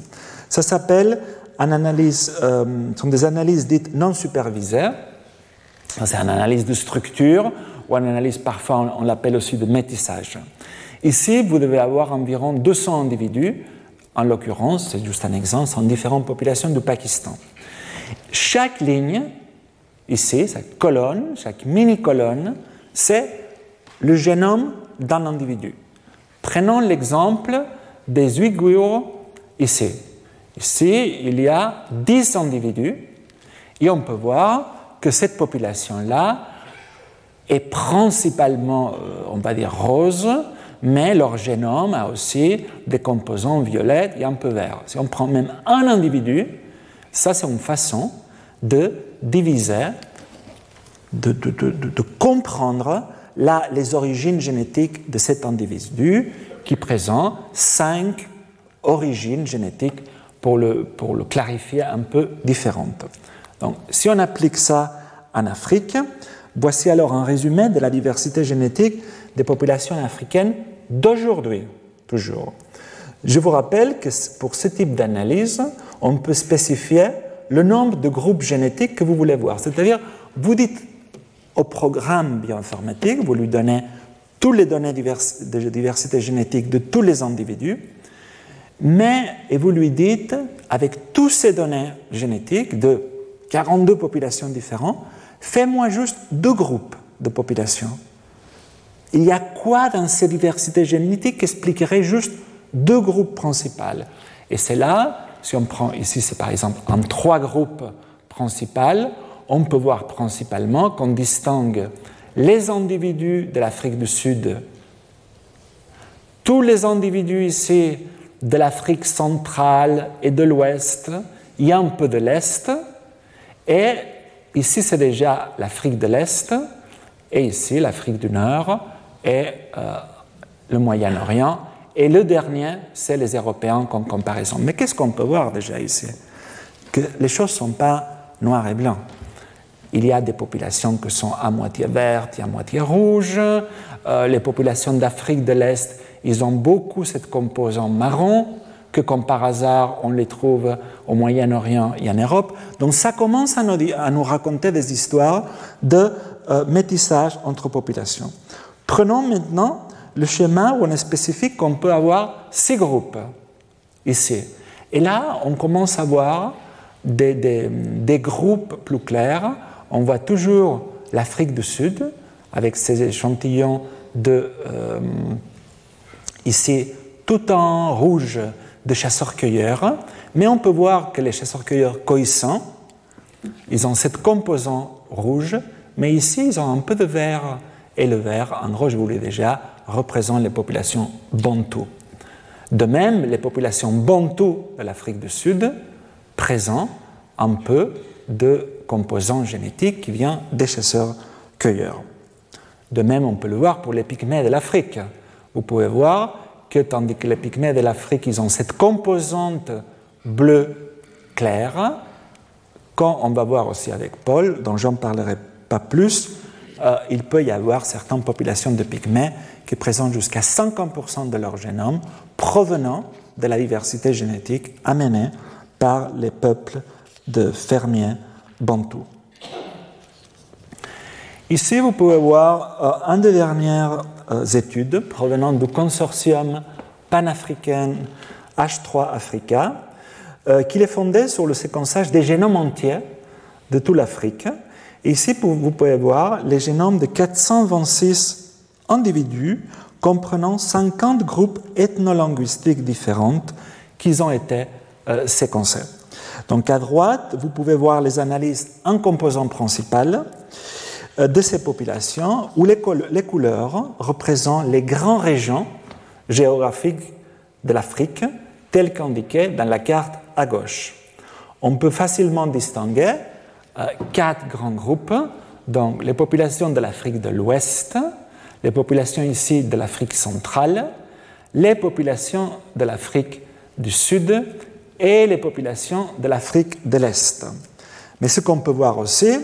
Ça s'appelle analyse, euh, sont des analyses dites non supervisées. C'est une analyse de structure ou une analyse parfois on, l'appelle aussi de métissage. Ici, vous devez avoir environ 200 individus, en l'occurrence, c'est juste un exemple, sont différentes populations du Pakistan. Chaque ligne, ici, cette colonne, chaque mini-colonne, c'est le génome d'un individu. Prenons l'exemple des Ouïghours ici. Ici, il y a 10 individus et on peut voir que cette population-là est principalement, euh, on va dire, rose, mais leur génome a aussi des composants violets et un peu verts. Si on prend même un individu, ça c'est une façon de diviser, de, comprendre les origines génétiques de cet individu qui présente cinq origines génétiques pour le, pour le clarifier un peu différente. Donc, si on applique ça en Afrique, voici alors un résumé de la diversité génétique des populations africaines d'aujourd'hui, toujours. Je vous rappelle que pour ce type d'analyse, on peut spécifier le nombre de groupes génétiques que vous voulez voir. C'est-à-dire, vous dites au programme bioinformatique, vous lui donnez toutes les données de diversité génétique de tous les individus, mais, et vous lui dites, avec toutes ces données génétiques de 42 populations différentes, fais-moi juste deux groupes de population. Il y a quoi dans cette diversité génétique qui expliquerait juste deux groupes principaux Et c'est là, si on prend ici, c'est par exemple en trois groupes principaux, on peut voir principalement qu'on distingue les individus de l'Afrique du Sud, tous les individus ici de l'Afrique centrale et de l'Ouest, il y a un peu de l'Est, et ici c'est déjà l'Afrique de l'Est, et ici l'Afrique du Nord et euh, le Moyen-Orient, et le dernier c'est les Européens comme comparaison. Mais qu'est-ce qu'on peut voir déjà ici? Que les choses ne sont pas noires et blancs. Il y a des populations qui sont à moitié vertes et à moitié rouges. Euh, les populations d'Afrique de l'Est, ils ont beaucoup cette composante marron, que comme par hasard, on les trouve au Moyen-Orient et en Europe. Donc ça commence à nous, raconter des histoires de euh, métissage entre populations. Prenons maintenant le schéma où on est spécifique qu'on peut avoir six groupes ici. Et là, on commence à voir des, groupes plus clairs on voit toujours l'Afrique du Sud avec ses échantillons de euh, ici tout en rouge de chasseurs-cueilleurs, mais on peut voir que les chasseurs-cueilleurs coïssants, ils ont cette composante rouge, mais ici ils ont un peu de vert, et le vert, en gros, je vous l'ai déjà, représente les populations bantoues. De même, les populations bantoues de l'Afrique du Sud présentent un peu de composant génétique qui vient des chasseurs-cueilleurs. De même, on peut le voir pour les pygmées de l'Afrique. Vous pouvez voir que tandis que les pygmées de l'Afrique, ils ont cette composante bleue claire, quand on va voir aussi avec Paul, dont j'en parlerai pas plus, euh, il peut y avoir certaines populations de pygmées qui présentent jusqu'à 50% de leur génome provenant de la diversité génétique amenée par les peuples de fermiers bantou. Ici, vous pouvez voir euh, une des dernières euh, études provenant du consortium panafricain H3 Africa, euh, qui est fondé sur le séquençage des génomes entiers de toute l'Afrique. Ici, vous pouvez voir les génomes de 426 individus comprenant 50 groupes ethnolinguistiques différents qui ont été séquencés. Donc à droite, vous pouvez voir les analyses en composants principales euh, de ces populations où les, couleurs représentent les grandes régions géographiques de l'Afrique telles qu'indiquées dans la carte à gauche. On peut facilement distinguer euh, quatre grands groupes, donc les populations de l'Afrique de l'Ouest, les populations ici de l'Afrique centrale, les populations de l'Afrique du Sud et les populations de l'Afrique de l'Est. Mais ce qu'on peut voir aussi,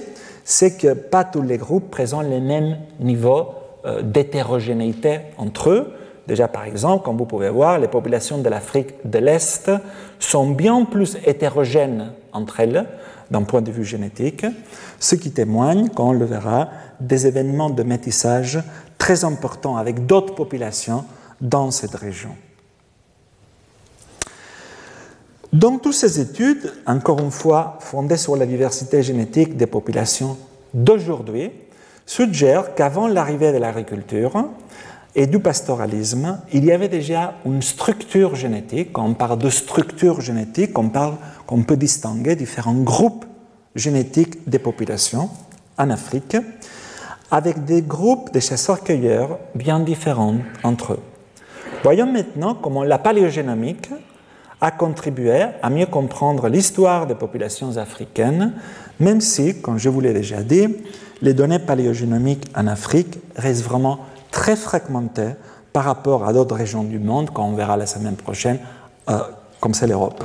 c'est que pas tous les groupes présentent les mêmes niveaux euh, d'hétérogénéité entre eux. Déjà, par exemple, comme vous pouvez voir, les populations de l'Afrique de l'Est sont bien plus hétérogènes entre elles d'un point de vue génétique, ce qui témoigne, comme on le verra, des événements de métissage très importants avec d'autres populations dans cette région. Donc, toutes ces études, encore une fois fondées sur la diversité génétique des populations d'aujourd'hui, suggèrent qu'avant l'arrivée de l'agriculture et du pastoralisme, il y avait déjà une structure génétique. Quand on parle de structure génétique, on parle peut distinguer différents groupes génétiques des populations en Afrique, avec des groupes de chasseurs-cueilleurs bien différents entre eux. Voyons maintenant comment la paléogénomique a contribué à mieux comprendre l'histoire des populations africaines, même si, comme je vous l'ai déjà dit, les données paléogénomiques en Afrique restent vraiment très fragmentées par rapport à d'autres régions du monde, comme on verra la semaine prochaine, euh, comme c'est l'Europe.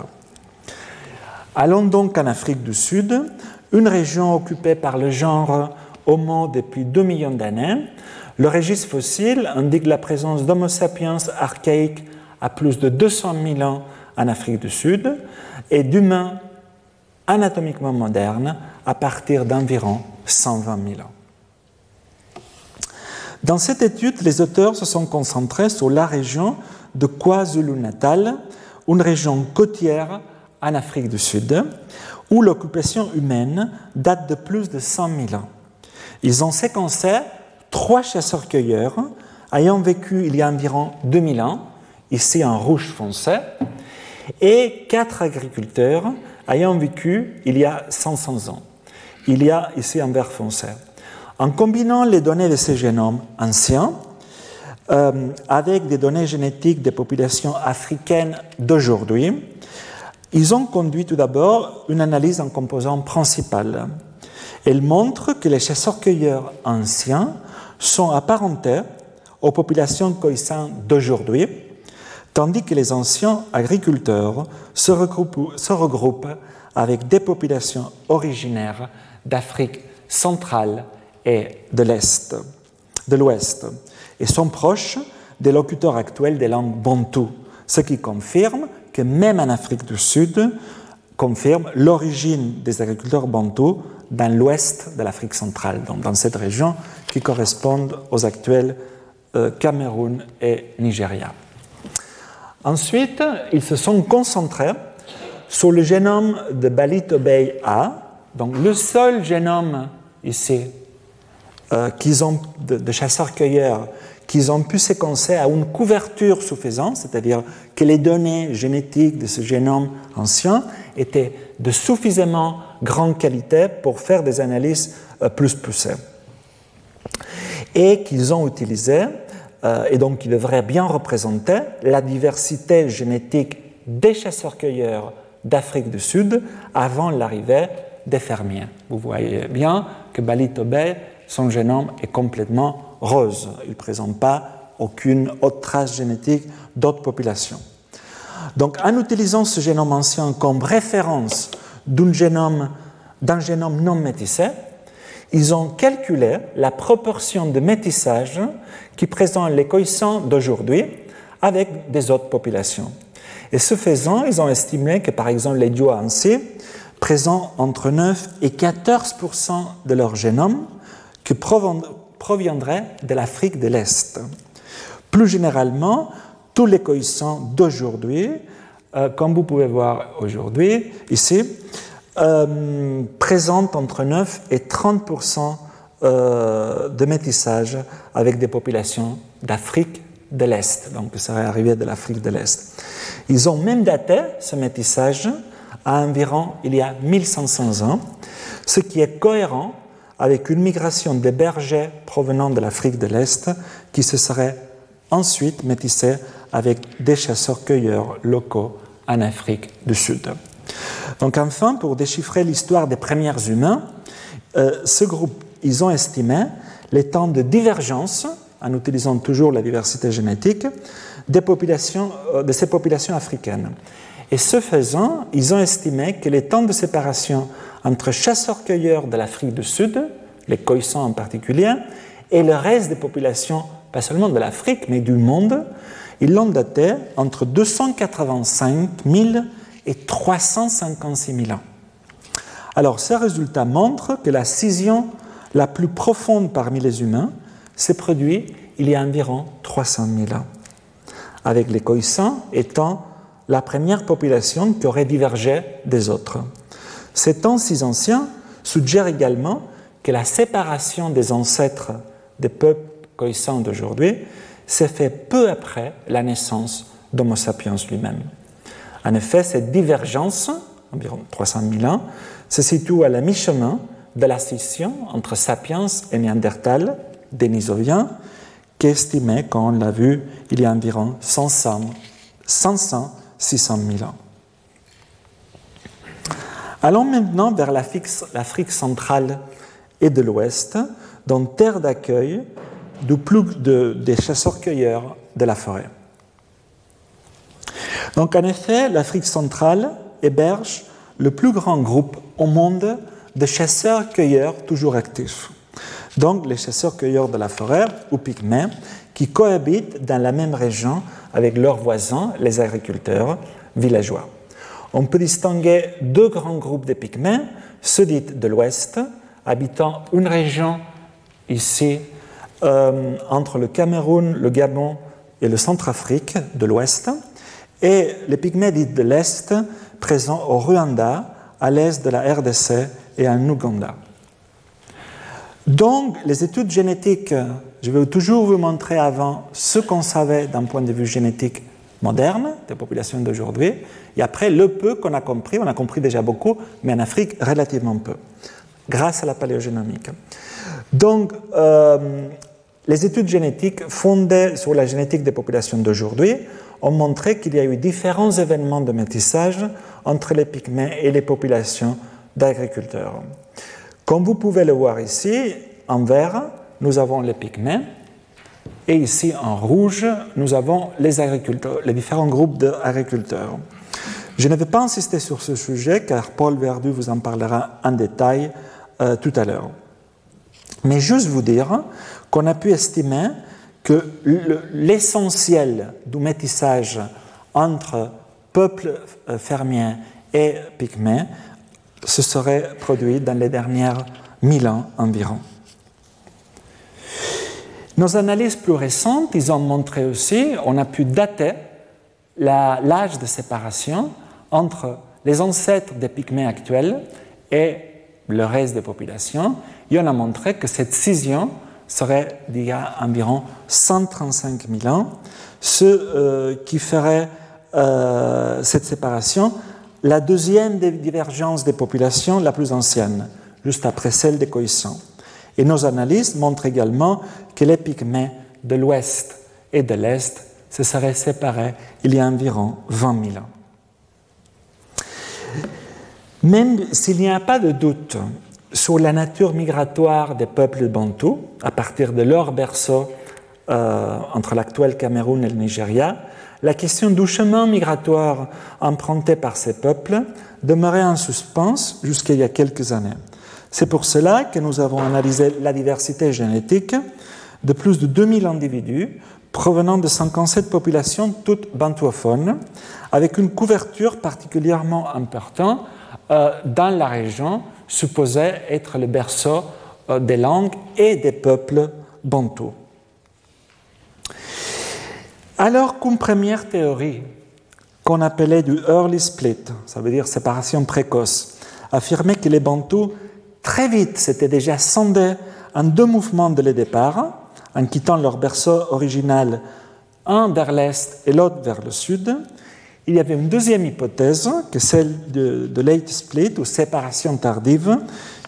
Allons donc en Afrique du Sud, une région occupée par le genre Homo depuis 2 millions d'années. Le registre fossile indique la présence d'Homo sapiens archaïques à plus de 200 000 ans en Afrique du Sud et d'humains anatomiquement modernes à partir d'environ 120 000 ans. Dans cette étude, les auteurs se sont concentrés sur la région de KwaZulu-Natal, une région côtière en Afrique du Sud, où l'occupation humaine date de plus de 100 000 ans. Ils ont séquencé trois chasseurs-cueilleurs ayant vécu il y a environ 2000 ans, ici en rouge foncé, et quatre agriculteurs ayant vécu il y a 500 ans. Il y a ici en vert foncé. En combinant les données de ces génomes anciens euh, avec des données génétiques des populations africaines d'aujourd'hui, ils ont conduit tout d'abord une analyse en composants principal. Elle montre que les chasseurs-cueilleurs anciens sont apparentés aux populations coïsantes d'aujourd'hui, tandis que les anciens agriculteurs se regroupent, avec des populations originaires d'Afrique centrale et de l'Est, de l'Ouest, et sont proches des locuteurs actuels des langues bantoues, ce qui confirme que même en Afrique du Sud, confirme l'origine des agriculteurs bantous dans l'ouest de l'Afrique centrale, donc dans cette région qui correspond aux actuels euh, Cameroun et Nigeria. Ensuite, ils se sont concentrés sur le génome de Balito Bay A, donc le seul génome ici euh, qu'ils ont de, chasseurs-cueilleurs qu'ils ont pu séquencer à une couverture suffisante, c'est-à-dire que les données génétiques de ce génome ancien étaient de suffisamment grande qualité pour faire des analyses euh, plus poussées. Et qu'ils ont utilisé, euh, et donc qui devraient bien représenter la diversité génétique des chasseurs-cueilleurs d'Afrique du Sud avant l'arrivée des fermiers. Vous voyez bien que Balito Bay, son génome est complètement rose. Il ne présente pas aucune autre trace génétique d'autres populations. Donc, en utilisant ce génome ancien comme référence d'un génome, génome non métissé, ils ont calculé la proportion de métissage qui présente les coïssants d'aujourd'hui avec des autres populations. Et ce faisant, ils ont estimé que, par exemple, les Dioansi présentent entre 9 et 14% de leur génome qui proviendrait de l'Afrique de l'Est. Plus généralement, tous les coïssants d'aujourd'hui, euh, comme vous pouvez voir aujourd'hui ici, euh, présentent entre 9 et 30% euh, de métissage avec des populations d'Afrique de l'Est, donc ça serait arrivé de l'Afrique de l'Est. Ils ont même daté ce métissage à environ il y a 1500 ans, ce qui est cohérent avec une migration des bergers provenant de l'Afrique de l'Est qui se serait ensuite métissé avec des chasseurs-cueilleurs locaux en Afrique du Sud. Donc enfin, pour déchiffrer l'histoire des premiers humains, euh, ce groupe, ils ont estimé les temps de divergence en utilisant toujours la diversité génétique, euh, de ces populations africaines. Et ce faisant, ils ont estimé que les temps de séparation entre chasseurs-cueilleurs de l'Afrique du Sud, les Khoisan en particulier, et le reste des populations, pas seulement de l'Afrique, mais du monde, ils l'ont daté entre 285 000 et 356 000 ans. Alors, ces résultats montrent que la scission la plus profonde parmi les humains s'est produite il y a environ 300 000 ans, avec les Khoisan étant la première population qui aurait divergé des autres. Ces temps si anciens suggèrent également que la séparation des ancêtres des peuples Khoisan d'aujourd'hui s'est faite peu après la naissance d'Homo sapiens lui-même. En effet, cette divergence, environ 300 000 ans, se situe à la mi-chemin de la scission entre sapiens et Néandertal, Denisoviens, qui est estimée, quand on l'a vu, il y a environ 500, 500 600 000 ans. Allons maintenant vers l'Afrique centrale et de l'Ouest, dans terre d'accueil du plus des chasseurs-cueilleurs de la forêt. Donc en effet, l'Afrique centrale héberge le plus grand groupe au monde de chasseurs-cueilleurs toujours actifs. Donc les chasseurs-cueilleurs de la forêt, ou pygmées, qui cohabitent dans la même région avec leurs voisins, les agriculteurs villageois. On peut distinguer deux grands groupes de pygmées, ceux dits de l'Ouest, habitant une région ici euh, entre le Cameroun, le Gabon et le Centrafrique de l'Ouest, et les pygmées dits de l'Est, présents au Rwanda, à l'est de la RDC et en Ouganda. Donc, les études génétiques, je vais toujours vous montrer avant ce qu'on savait d'un point de vue génétique moderne des populations d'aujourd'hui, et après le peu qu'on a compris, on a compris déjà beaucoup, mais en Afrique relativement peu, grâce à la paléogénomique. Donc, euh, les études génétiques fondées sur la génétique des populations d'aujourd'hui ont montré qu'il y a eu différents événements de métissage entre les pygmées et les populations d'agriculteurs. Comme vous pouvez le voir ici, en vert, nous avons les pygmées, et ici en rouge, nous avons les agriculteurs, les différents groupes d'agriculteurs. Je ne vais pas insister sur ce sujet car Paul Verdu vous en parlera en détail euh, tout à l'heure. Mais juste vous dire qu'on a pu estimer que l'essentiel du métissage entre peuples euh, fermiers et pygmées se serait produit dans les dernières mille ans environ. Nos analyses plus récentes, ils ont montré aussi, on a pu dater l'âge de séparation entre les ancêtres des pygmées actuels et le reste des populations, et on a montré que cette scission serait d'il y a environ 135 000 ans, ce euh, qui ferait euh, cette séparation la deuxième divergence des populations la plus ancienne, juste après celle des Coïssants. Et nos analyses montrent également que les pygmées de l'ouest et de l'est se seraient séparés il y a environ 20 000 ans. Même s'il n'y a pas de doute sur la nature migratoire des peuples bantous, à partir de leur berceau euh, entre l'actuel Cameroun et le Nigeria, la question du chemin migratoire emprunté par ces peuples demeurait en suspens jusqu'il y a quelques années. C'est pour cela que nous avons analysé la diversité génétique de plus de 2000 individus provenant de 57 populations toutes bantouophones, avec une couverture particulièrement importante euh, dans la région supposée être le berceau euh, des langues et des peuples bantous. Alors qu'une première théorie qu'on appelait du early split, ça veut dire séparation précoce, affirmait que les bantous très vite s'étaient déjà sondés en deux mouvements de le départ, en quittant leur berceau original, un vers l'est et l'autre vers le sud. Il y avait une deuxième hypothèse, que celle de, late split ou séparation tardive,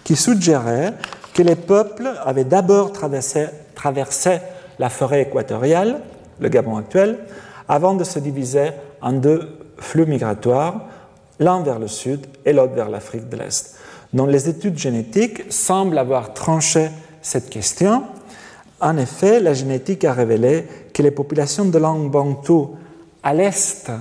qui suggérait que les peuples avaient d'abord traversé, la forêt équatoriale, le Gabon actuel, avant de se diviser en deux flux migratoires, l'un vers le sud et l'autre vers l'Afrique de l'Est dont les études génétiques semblent avoir tranché cette question. En effet, la génétique a révélé que les populations de langue bantou à l'est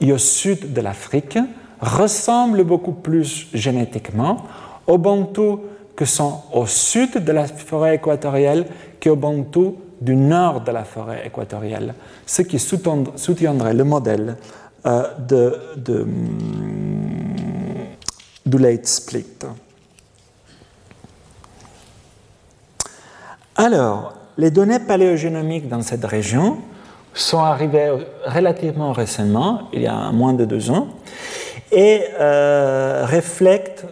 et au sud de l'Afrique ressemblent beaucoup plus génétiquement aux bantous que sont au sud de la forêt équatoriale qu'aux bantous du nord de la forêt équatoriale, ce qui soutiendrait le modèle euh, de, de du late split. Alors, les données paléogénomiques dans cette région sont arrivées relativement récemment, il y a moins de deux ans, et euh, reflètent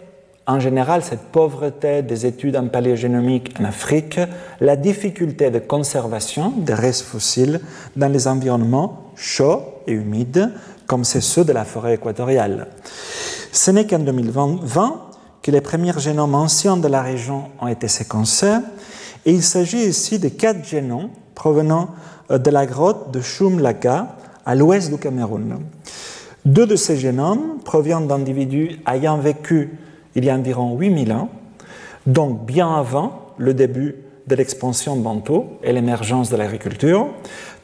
en général cette pauvreté des études en paléogénomique en Afrique, la difficulté de conservation des restes fossiles dans les environnements chauds et humides, comme c'est ceux de la forêt équatoriale. Ce n'est qu'en 2020 que les premiers génomes anciens de la région ont été séquencés, et il s'agit ici de quatre génomes provenant euh, de la grotte de Shumlaka, à l'ouest du Cameroun. Deux de ces génomes proviennent d'individus ayant vécu il y a environ 8000 ans, donc bien avant le début de l'expansion bantou et l'émergence de l'agriculture,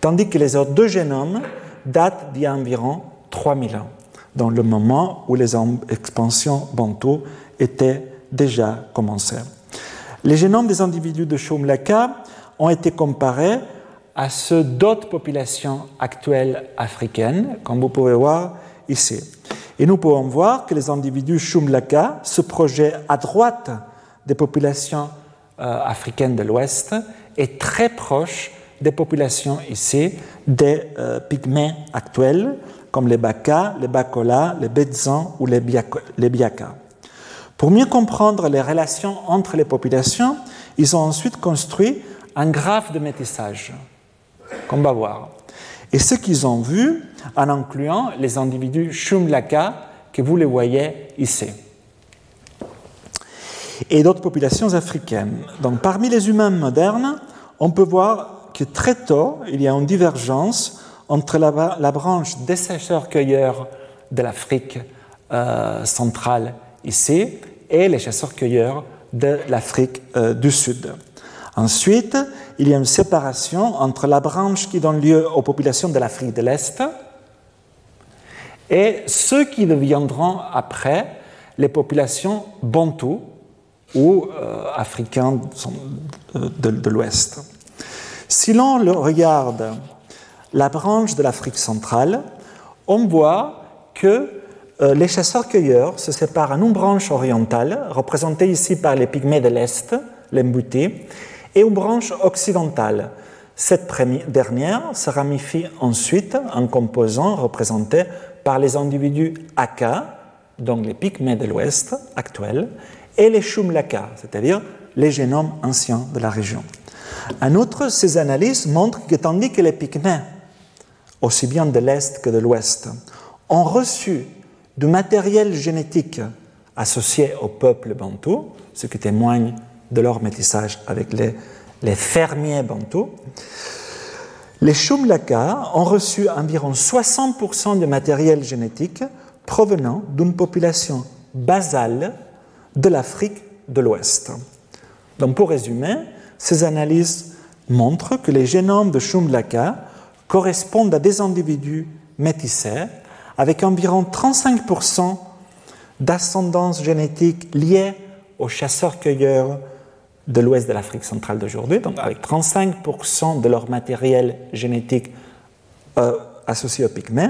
tandis que les autres deux génomes datent d'il y a environ 3000 ans dans le moment où les expansions bantoues étaient déjà commencées. Les génomes des individus de Shumlaka ont été comparés à ceux d'autres populations actuelles africaines, comme vous pouvez voir ici. Et nous pouvons voir que les individus Shumlaka se projettent à droite des populations euh, africaines de l'Ouest et très proches des populations ici des euh, pygmées actuels, comme les Baka, les Bakola, les Bedzans ou les Biaka. Pour mieux comprendre les relations entre les populations, ils ont ensuite construit un graphe de métissage, qu'on va voir. Et ce qu'ils ont vu en incluant les individus Shumlaka que vous les voyez ici. Et d'autres populations africaines. Donc parmi les humains modernes, on peut voir que très tôt, il y a une divergence entre la, branche des chasseurs-cueilleurs de l'Afrique euh, centrale ici et les chasseurs-cueilleurs de l'Afrique euh, du Sud. Ensuite, il y a une séparation entre la branche qui donne lieu aux populations de l'Afrique de l'Est et ceux qui deviendront après les populations bantoues ou euh, africains de, l'Ouest. Si l'on regarde la branche de l'Afrique centrale, on voit que euh, les chasseurs-cueilleurs se séparent en une branche orientale, représentée ici par les pygmées de l'Est, les Mbouti, et une branche occidentale. Cette dernière se ramifie ensuite en composants représentés par les individus Aka, donc les pygmées de l'Ouest actuels, et les Shumlaka, c'est-à-dire les génomes anciens de la région. En outre, ces analyses montrent que tandis que les Pygmées, aussi bien de l'Est que de l'Ouest, ont reçu du matériel génétique associé au peuple bantou, ce qui témoigne de leur métissage avec les, fermiers bantous, les Shumlaka ont reçu environ 60% de matériel génétique provenant d'une population basale de l'Afrique de l'Ouest. Donc pour résumer, ces analyses montrent que les génomes de Shumlaka correspondent à des individus métissés avec environ 35% d'ascendance génétique liée aux chasseurs-cueilleurs de l'ouest de l'Afrique centrale d'aujourd'hui, donc avec 35% de leur matériel génétique euh, associé aux pygmées,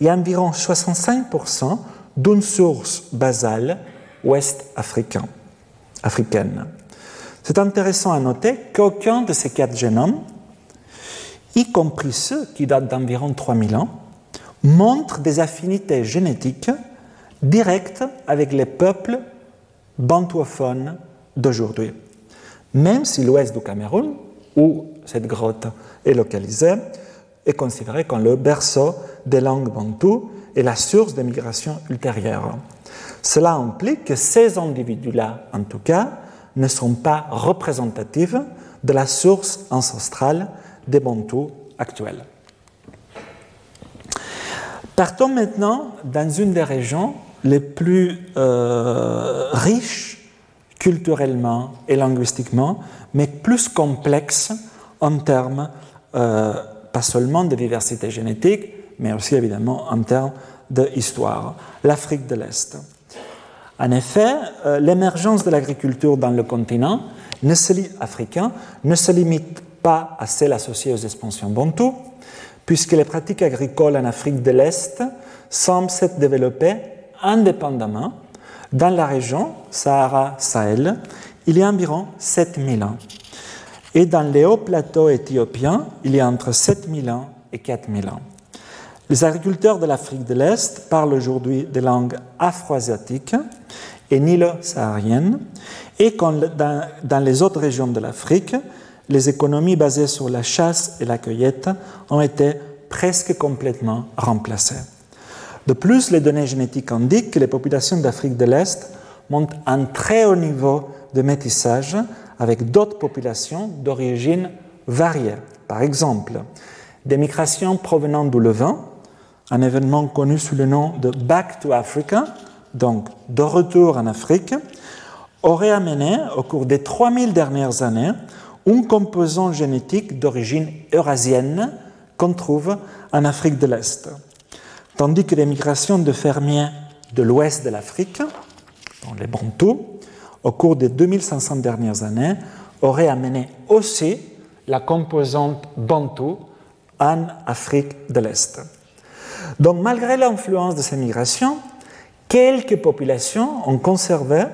et environ 65% d'une source basale ouest africaine. C'est intéressant à noter qu'aucun de ces quatre génomes, y compris ceux qui datent d'environ 3000 ans, montre des affinités génétiques directes avec les peuples bantouophones d'aujourd'hui. Même si l'ouest du Cameroun, où cette grotte est localisée, est considéré comme le berceau des langues bantoues et la source de migration ultérieure. Cela implique que ces individus-là, en tout cas, ne sont pas représentatives de la source ancestrale des Bantous actuels. Partons maintenant dans une des régions les plus euh, riches culturellement et linguistiquement, mais plus complexes en termes euh, pas seulement de diversité génétique, mais aussi évidemment en termes d'histoire, l'Afrique de l'Est. En effet, euh, l'émergence de l'agriculture dans le continent africain ne se limite pas à celle associée aux expansions bantoues, puisque les pratiques agricoles en Afrique de l'Est semblent s'être développées indépendamment dans la région Sahara-Sahel il y a environ 7000 ans. Et dans les hauts plateaux éthiopiens, il y a entre 7000 ans et 4000 ans. Les agriculteurs de l'Afrique de l'Est parlent aujourd'hui des langues afro-asiatiques et nilo-sahariennes, et dans, les autres régions de l'Afrique, les économies basées sur la chasse et la cueillette ont été presque complètement remplacées. De plus, les données génétiques indiquent que les populations d'Afrique de l'Est montent un très haut niveau de métissage avec d'autres populations d'origine variée. Par exemple, des migrations provenant du Levant, un événement connu sous le nom de Back to Africa, donc de retour en Afrique, aurait amené au cours des 3000 dernières années un composant génétique d'origine eurasienne qu'on trouve en Afrique de l'Est. Tandis que les migrations de fermiers de l'ouest de l'Afrique, dans les Bantous, au cours des 2500 dernières années, auraient amené aussi la composante bantou en Afrique de l'Est. Donc malgré l'influence de ces migrations, quelques populations ont conservé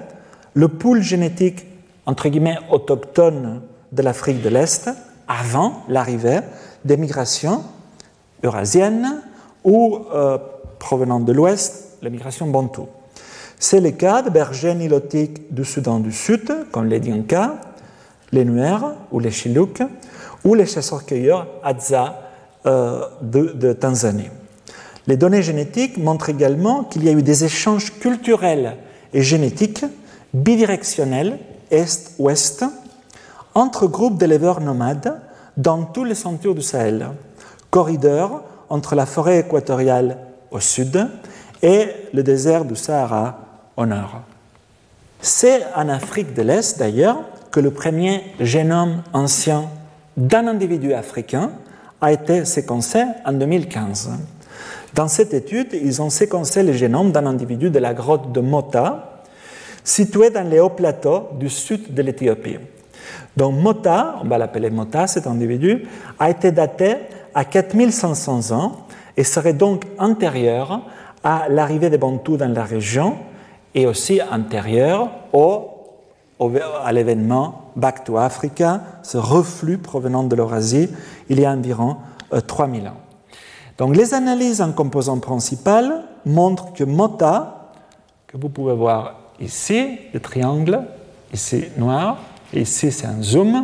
le pool génétique entre guillemets autochtone de l'Afrique de l'Est avant l'arrivée des migrations eurasiennes ou euh, provenant de l'Ouest, les migrations bantoues. C'est le cas des bergers nilotiques du Soudan du Sud, comme les Dinka, les Nuer ou les Chiluk, ou les chasseurs-cueilleurs Hadza euh, de, Tanzanie. Les données génétiques montrent également qu'il y a eu des échanges culturels et génétiques bidirectionnels est-ouest entre groupes d'éleveurs nomades dans tous les ceintures du Sahel, corridors entre la forêt équatoriale au sud et le désert du Sahara au nord. C'est en Afrique de l'Est d'ailleurs que le premier génome ancien d'un individu africain a été séquencé en 2015. Dans cette étude, ils ont séquencé le génome d'un individu de la grotte de Mota, situé dans les hauts plateaux du sud de l'Éthiopie. Donc Mota, on va l'appeler Mota, cet individu, a été daté à 4500 ans et serait donc antérieur à l'arrivée des Bantous dans la région et aussi antérieur au, à l'événement Back to Africa, ce reflux provenant de l'Eurasie il y a environ 3000 euh, ans. Donc les analyses en composants principal montrent que Mota, que vous pouvez voir ici, le triangle, ici noir, ici c'est un zoom,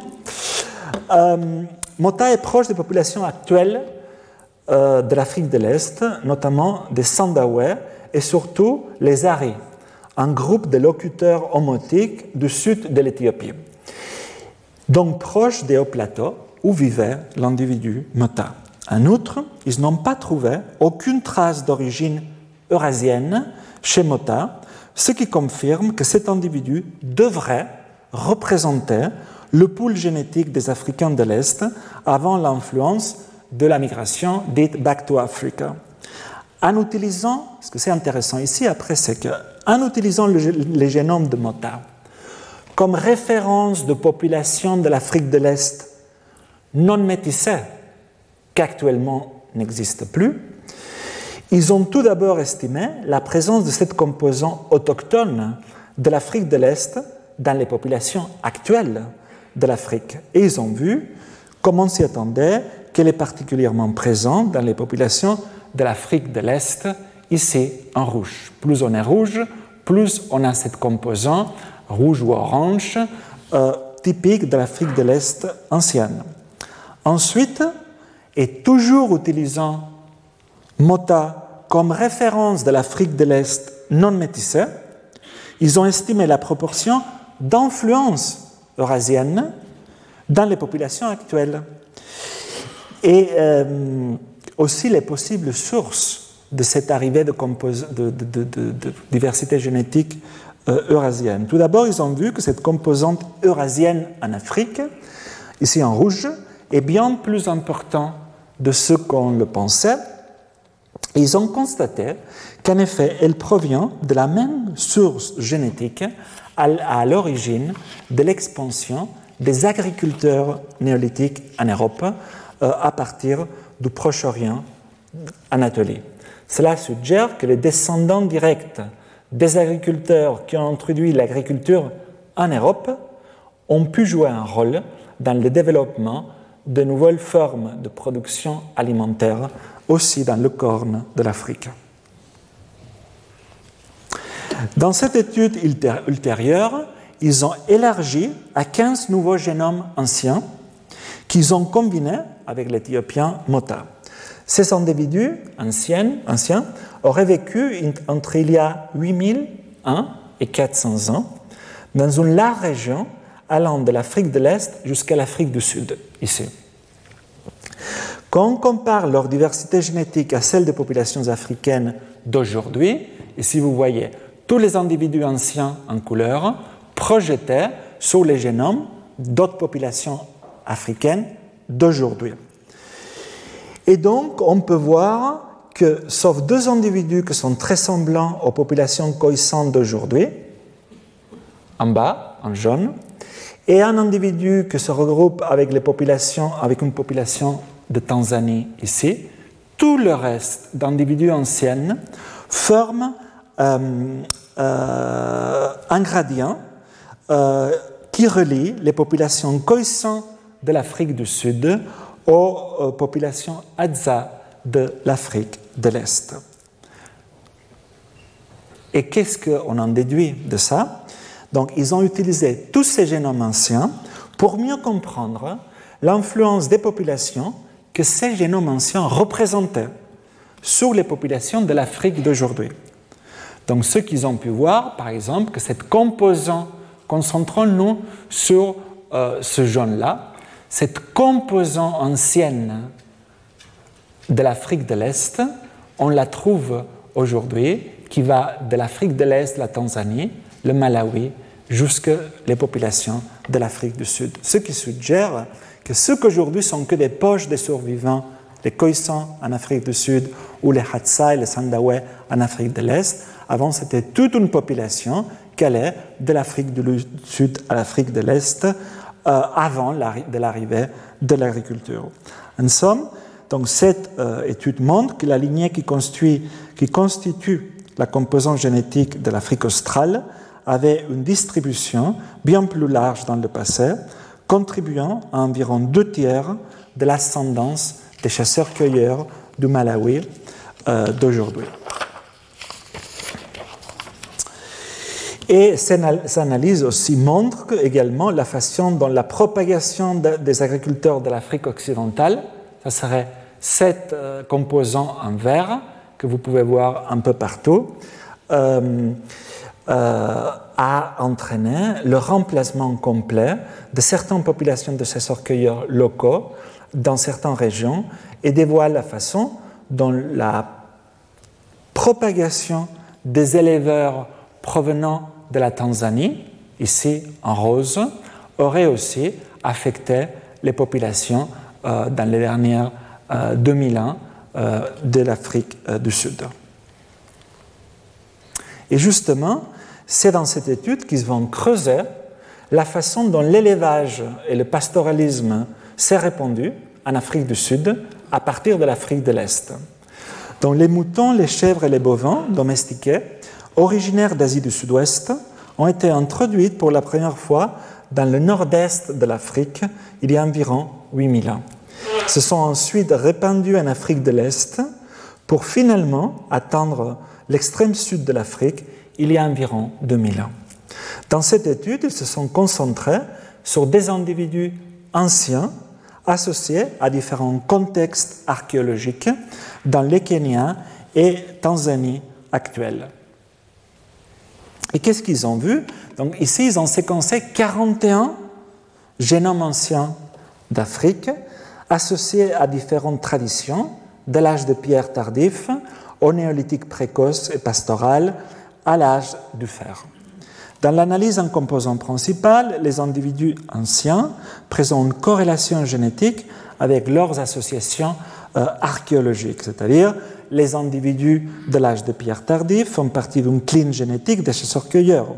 euh, Mota est proche des populations actuelles euh, de l'Afrique de l'Est, notamment des Sandawe et surtout les Ari, un groupe de locuteurs homotiques du sud de l'Éthiopie. Donc proche des hauts plateaux où vivait l'individu Mota. En outre, ils n'ont pas trouvé aucune trace d'origine eurasienne chez Mota, ce qui confirme que cet individu devrait représenter le pool génétique des Africains de l'Est avant l'influence de la migration dite Back to Africa. En utilisant, ce que c'est intéressant ici après, c'est qu'en utilisant le, le, génome de Mota comme référence de population de l'Afrique de l'Est non métissée, qu'actuellement n'existe plus, ils ont tout d'abord estimé la présence de cette composant autochtone de l'Afrique de l'Est dans les populations actuelles de l'Afrique. Et ils ont vu, comme on s'y attendait, qu'elle est particulièrement présente dans les populations de l'Afrique de l'Est, ici en rouge. Plus on est rouge, plus on a cette composante rouge ou orange euh, typique de l'Afrique de l'Est ancienne. Ensuite, et toujours utilisant Mota comme référence de l'Afrique de l'Est non métissée, ils ont estimé la proportion d'influence eurasienne dans les populations actuelles et euh, aussi les possibles sources de cette arrivée de, diversité génétique euh, eurasienne. Tout d'abord, ils ont vu que cette composante eurasienne en Afrique, ici en rouge, est bien plus importante de ce qu'on le pensait. ils ont constaté qu'en effet, elle provient de la même source génétique à l'origine de l'expansion des agriculteurs néolithiques en Europe euh, à partir du Proche-Orient Anatolie. Cela suggère que les descendants directs des agriculteurs qui ont introduit l'agriculture en Europe ont pu jouer un rôle dans le développement de nouvelles formes de production alimentaire aussi dans le corne de l'Afrique. Dans cette étude ultérieure, ils ont élargi à 15 nouveaux génomes anciens qu'ils ont combinés avec l'éthiopien Mota. Ces individus anciens, auraient vécu entre il y a 8001 et 400 ans dans une large région allant de l'Afrique de l'Est jusqu'à l'Afrique du Sud, ici. Quand on compare leur diversité génétique à celle des populations africaines d'aujourd'hui, ici vous voyez tous les individus anciens en couleur projetés sur les génomes d'autres populations africaines d'aujourd'hui. Et donc, on peut voir que, sauf deux individus qui sont très semblants aux populations coïssantes d'aujourd'hui, en bas, en jaune, et un individu qui se regroupe avec, une population de Tanzanie ici, tout le reste d'individus anciennes forment euh, un gradient euh, qui relie les populations coïssantes de l'Afrique du Sud aux populations Hadza de l'Afrique de l'Est. Et qu'est-ce qu'on en déduit de ça? Donc, ils ont utilisé tous ces génomes anciens pour mieux comprendre l'influence des populations que ces génomes anciens représentaient sur les populations de l'Afrique d'aujourd'hui. Donc, ce qu'ils ont pu voir, par exemple, que cette composante, concentrons-nous sur euh, ce jaune-là, cette composante ancienne de l'Afrique de l'Est, on la trouve aujourd'hui, qui va de l'Afrique de l'Est, la Tanzanie, le Malawi, jusqu'à les populations de l'Afrique du Sud. Ce qui suggère que ce qu'aujourd'hui sont que des poches de survivants, les Khoisan en Afrique du Sud ou les Hatsai, les Sandawe en Afrique de l'Est, avant c'était toute une population qui allait de l'Afrique du Sud à l'Afrique de l'Est euh, avant de l'arrivée de l'agriculture. En somme, donc cette euh, étude montre que la lignée qui constitue, la composante génétique de l'Afrique australe avait une distribution bien plus large dans le passé, contribuant à environ deux tiers de l'ascendance des chasseurs-cueilleurs du Malawi euh, d'aujourd'hui. Et cette analyse aussi montre également la façon dont la propagation des agriculteurs de l'Afrique occidentale, ça serait sept euh, composants en vert que vous pouvez voir un peu partout, euh, a entraîné le remplacement complet de certaines populations de chasseurs-cueilleurs locaux dans certaines régions et dévoile la façon dont la propagation des éleveurs provenant de la Tanzanie, ici en rose, aurait aussi affecté les populations euh, dans les dernières 2000 euh, ans euh, de l'Afrique du Sud. Et justement, c'est dans cette étude qu'ils vont creuser la façon dont l'élevage et le pastoralisme s'est répandu en Afrique du Sud à partir de l'Afrique de l'Est. Donc les moutons, les chèvres et les bovins domestiqués, originaires d'Asie du Sud-Ouest, ont été introduits pour la première fois dans le nord-est de l'Afrique il y a environ 8000 ans. Se sont ensuite répandus en Afrique de l'Est pour finalement atteindre l'extrême sud de l'Afrique il y a environ 2000 ans. Dans cette étude, ils se sont concentrés sur des individus anciens associés à différents contextes archéologiques dans les Kenya et Tanzanie actuels. Et qu'est-ce qu'ils ont vu? Donc ici, ils ont séquencé 41 génomes anciens d'Afrique associés à différentes traditions, de l'âge de pierre tardif au néolithique précoce et pastoral, à l'âge du fer. Dans l'analyse en composants principal, les individus anciens présentent une corrélation génétique avec leurs associations euh, archéologiques, c'est-à-dire les individus de l'âge de pierre tardif font partie d'une cline génétique des chasseurs-cueilleurs,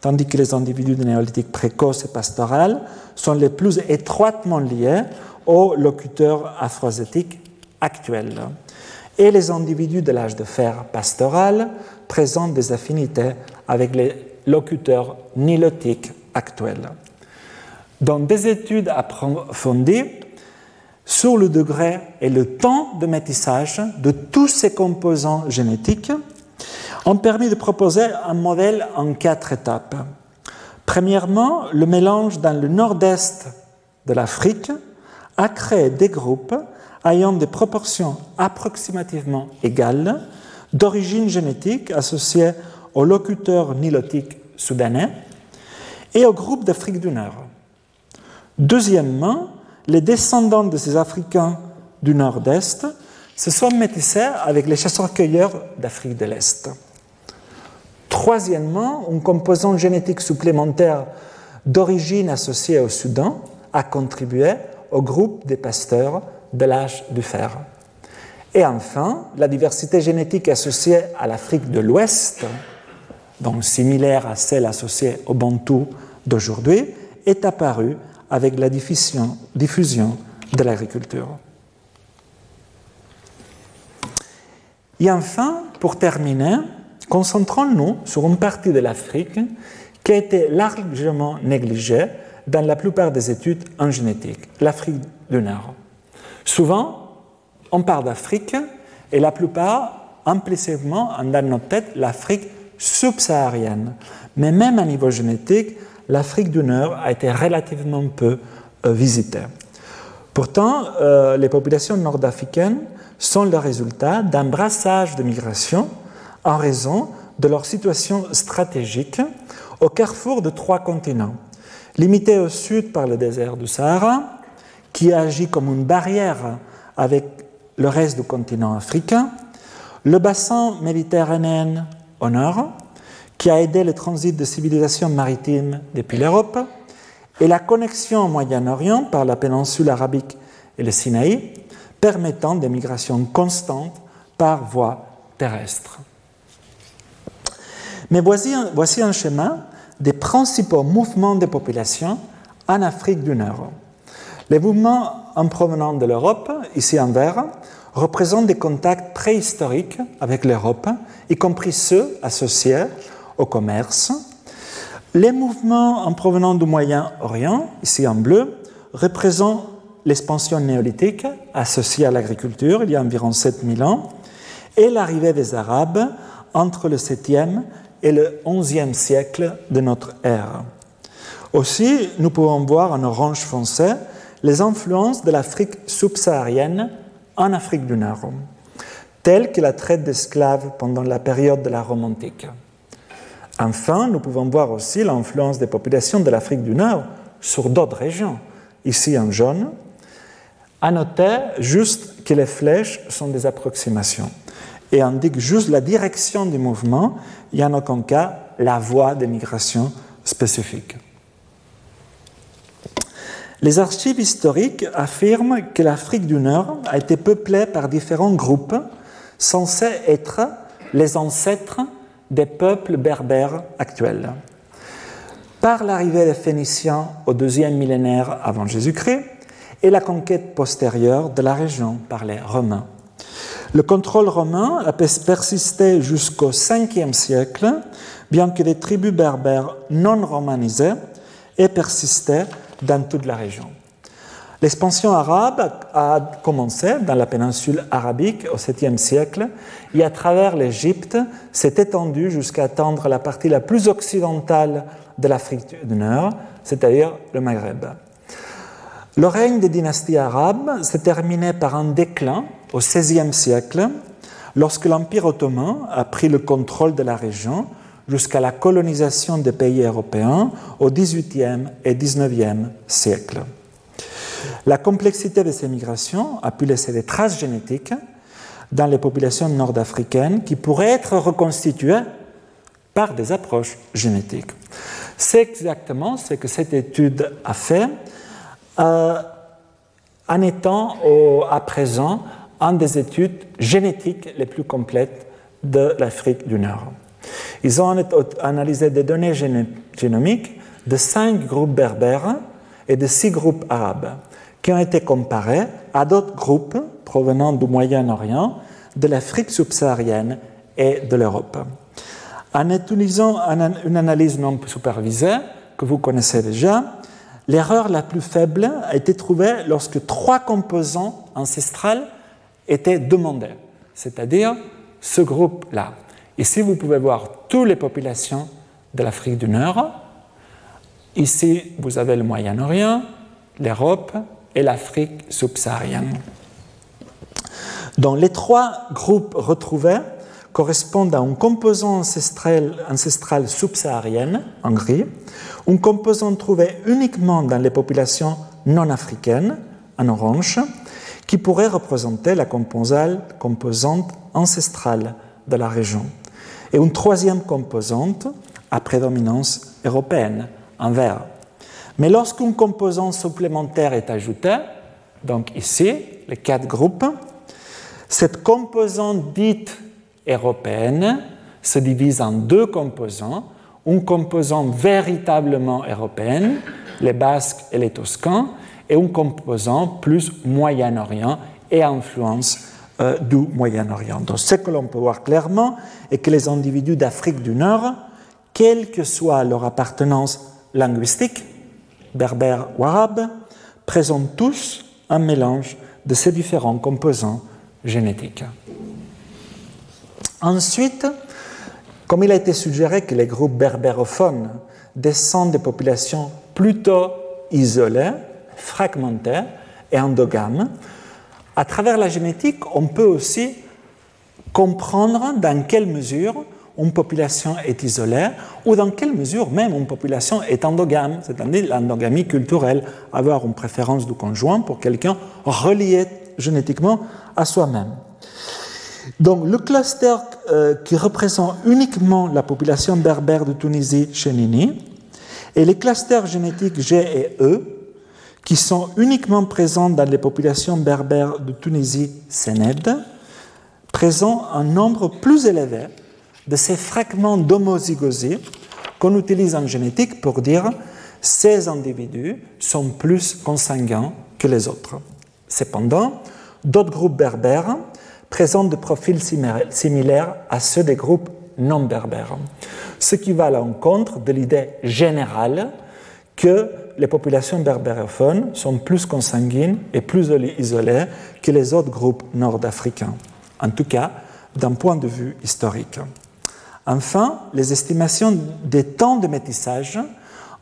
tandis que les individus de néolithique précoce et pastoral sont les plus étroitement liés aux locuteurs afroasiatiques actuels. Et les individus de l'âge de fer pastoral présentent des affinités avec les locuteurs nilotiques actuels. Dans des études approfondies sur le degré et le temps de métissage de tous ces composants génétiques, ont permis de proposer un modèle en quatre étapes. Premièrement, le mélange dans le nord-est de l'Afrique a créé des groupes ayant des proportions approximativement égales d'origine génétique associée aux locuteurs nilotiques soudanais et au groupe d'Afrique du Nord. Deuxièmement, les descendants de ces Africains du Nord-Est se sont métissés avec les chasseurs-cueilleurs d'Afrique de l'Est. Troisièmement, une composante génétique supplémentaire d'origine associée au Soudan a contribué au groupe des pasteurs de l'âge du fer. Et enfin, la diversité génétique associée à l'Afrique de l'Ouest, donc similaire à celle associée au Bantou d'aujourd'hui, est apparue avec la diffusion, de l'agriculture. Et enfin, pour terminer, concentrons-nous sur une partie de l'Afrique qui a été largement négligée dans la plupart des études en génétique, l'Afrique du Nord. Souvent, on parle d'Afrique et la plupart, implicitement, dans notre tête, l'Afrique subsaharienne. Mais même à niveau génétique, l'Afrique du Nord a été relativement peu euh, visitée. Pourtant, euh, les populations nord-africaines sont le résultat d'un brassage de migration en raison de leur situation stratégique au carrefour de trois continents. Limité au sud par le désert du Sahara, qui agit comme une barrière avec le reste du continent africain, le bassin méditerranéen au nord, qui a aidé le transit de civilisations maritimes depuis l'Europe, et la connexion au Moyen-Orient par la péninsule arabique et le Sinaï, permettant des migrations constantes par voie terrestre. Mais voici un, voici schéma des principaux mouvements de population en Afrique du Nord. Les mouvements en provenant de l'Europe, ici en vert, représentent des contacts préhistoriques avec l'Europe, y compris ceux associés au commerce. Les mouvements en provenant du Moyen-Orient, ici en bleu, représentent l'expansion néolithique associée à l'agriculture il y a environ 7000 ans et l'arrivée des Arabes entre le 7e et le 11e siècle de notre ère. Aussi, nous pouvons voir en orange foncé les influences de l'Afrique subsaharienne en Afrique du Nord, telles que la traite d'esclaves pendant la période de la Rome antique. Enfin, nous pouvons voir aussi l'influence des populations de l'Afrique du Nord sur d'autres régions, ici en jaune. À noter juste que les flèches sont des approximations et indiquent juste la direction du mouvement et en aucun cas la voie de migration spécifique. Les archives historiques affirment que l'Afrique du Nord a été peuplée par différents groupes censés être les ancêtres des peuples berbères actuels. Par l'arrivée des Phéniciens au deuxième millénaire avant Jésus-Christ et la conquête postérieure de la région par les Romains. Le contrôle romain a persisté jusqu'au 5e siècle, bien que les tribus berbères non romanisées aient persisté dans toute la région. L'expansion arabe a commencé dans la péninsule arabique au 7e siècle et à travers l'Égypte s'est étendue jusqu'à atteindre la partie la plus occidentale de l'Afrique du Nord, c'est-à-dire le Maghreb. Le règne des dynasties arabes s'est terminé par un déclin au XVIe siècle, lorsque l'Empire ottoman a pris le contrôle de la région jusqu'à la colonisation des pays européens au XVIIIe et XIXe siècle. La complexité de ces migrations a pu laisser des traces génétiques dans les populations nord-africaines qui pourraient être reconstituées par des approches génétiques. C'est exactement ce que cette étude a fait euh, en étant à présent une des études génétiques les plus complètes de l'Afrique du Nord. Ils ont analysé des données génomiques de cinq groupes berbères et de six groupes arabes qui ont été comparés à d'autres groupes provenant du Moyen-Orient, de l'Afrique subsaharienne et de l'Europe. En utilisant une analyse non supervisée, que vous connaissez déjà, l'erreur la plus faible a été trouvée lorsque trois composants ancestrales étaient demandés, c'est-à-dire ce groupe-là. Ici, vous pouvez voir toutes les populations de l'Afrique du Nord. Ici, vous avez le Moyen-Orient, l'Europe et l'Afrique subsaharienne. Donc, les trois groupes retrouvés correspondent à un composant ancestral, ancestral subsaharienne, en gris, un composant trouvé uniquement dans les populations non africaines, en orange, qui pourrait représenter la composante ancestrale de la région et une troisième composante à prédominance européenne, en vert. Mais lorsqu'une composante supplémentaire est ajoutée, donc ici, les quatre groupes, cette composante dite européenne se divise en deux composants, une composante véritablement européenne, les Basques et les Toscans, et une composante plus Moyen-Orient et influence euh, du Moyen-Orient. Donc ce que l'on peut voir clairement est que les individus d'Afrique du Nord, quelle que soit leur appartenance linguistique, berbère ou arabe, présentent tous un mélange de ces différents composants génétiques. Ensuite, Comme il a été suggéré que les groupes berbérophones descendent des populations plutôt isolées, fragmentées et endogames, à travers la génétique, on peut aussi comprendre dans quelle mesure une population est isolée ou dans quelle mesure même une population est endogame, c'est-à-dire l'endogamie culturelle, avoir une préférence du conjoint pour quelqu'un relié génétiquement à soi-même. Donc le cluster euh, qui représente uniquement la population berbère de Tunisie chez Nini et les clusters génétiques G et E qui sont uniquement présents dans les populations berbères de Tunisie Sénède présentent un nombre plus élevé de ces fragments d'homozygosie qu'on utilise en génétique pour dire ces individus sont plus consanguins que les autres. Cependant, d'autres groupes berbères présentent des profils similaires à ceux des groupes non berbères, ce qui va à l'encontre de l'idée générale que les populations berbérophones sont plus consanguines et plus isolées que les autres groupes nord-africains, en tout cas d'un point de vue historique. Enfin, les estimations des temps de métissage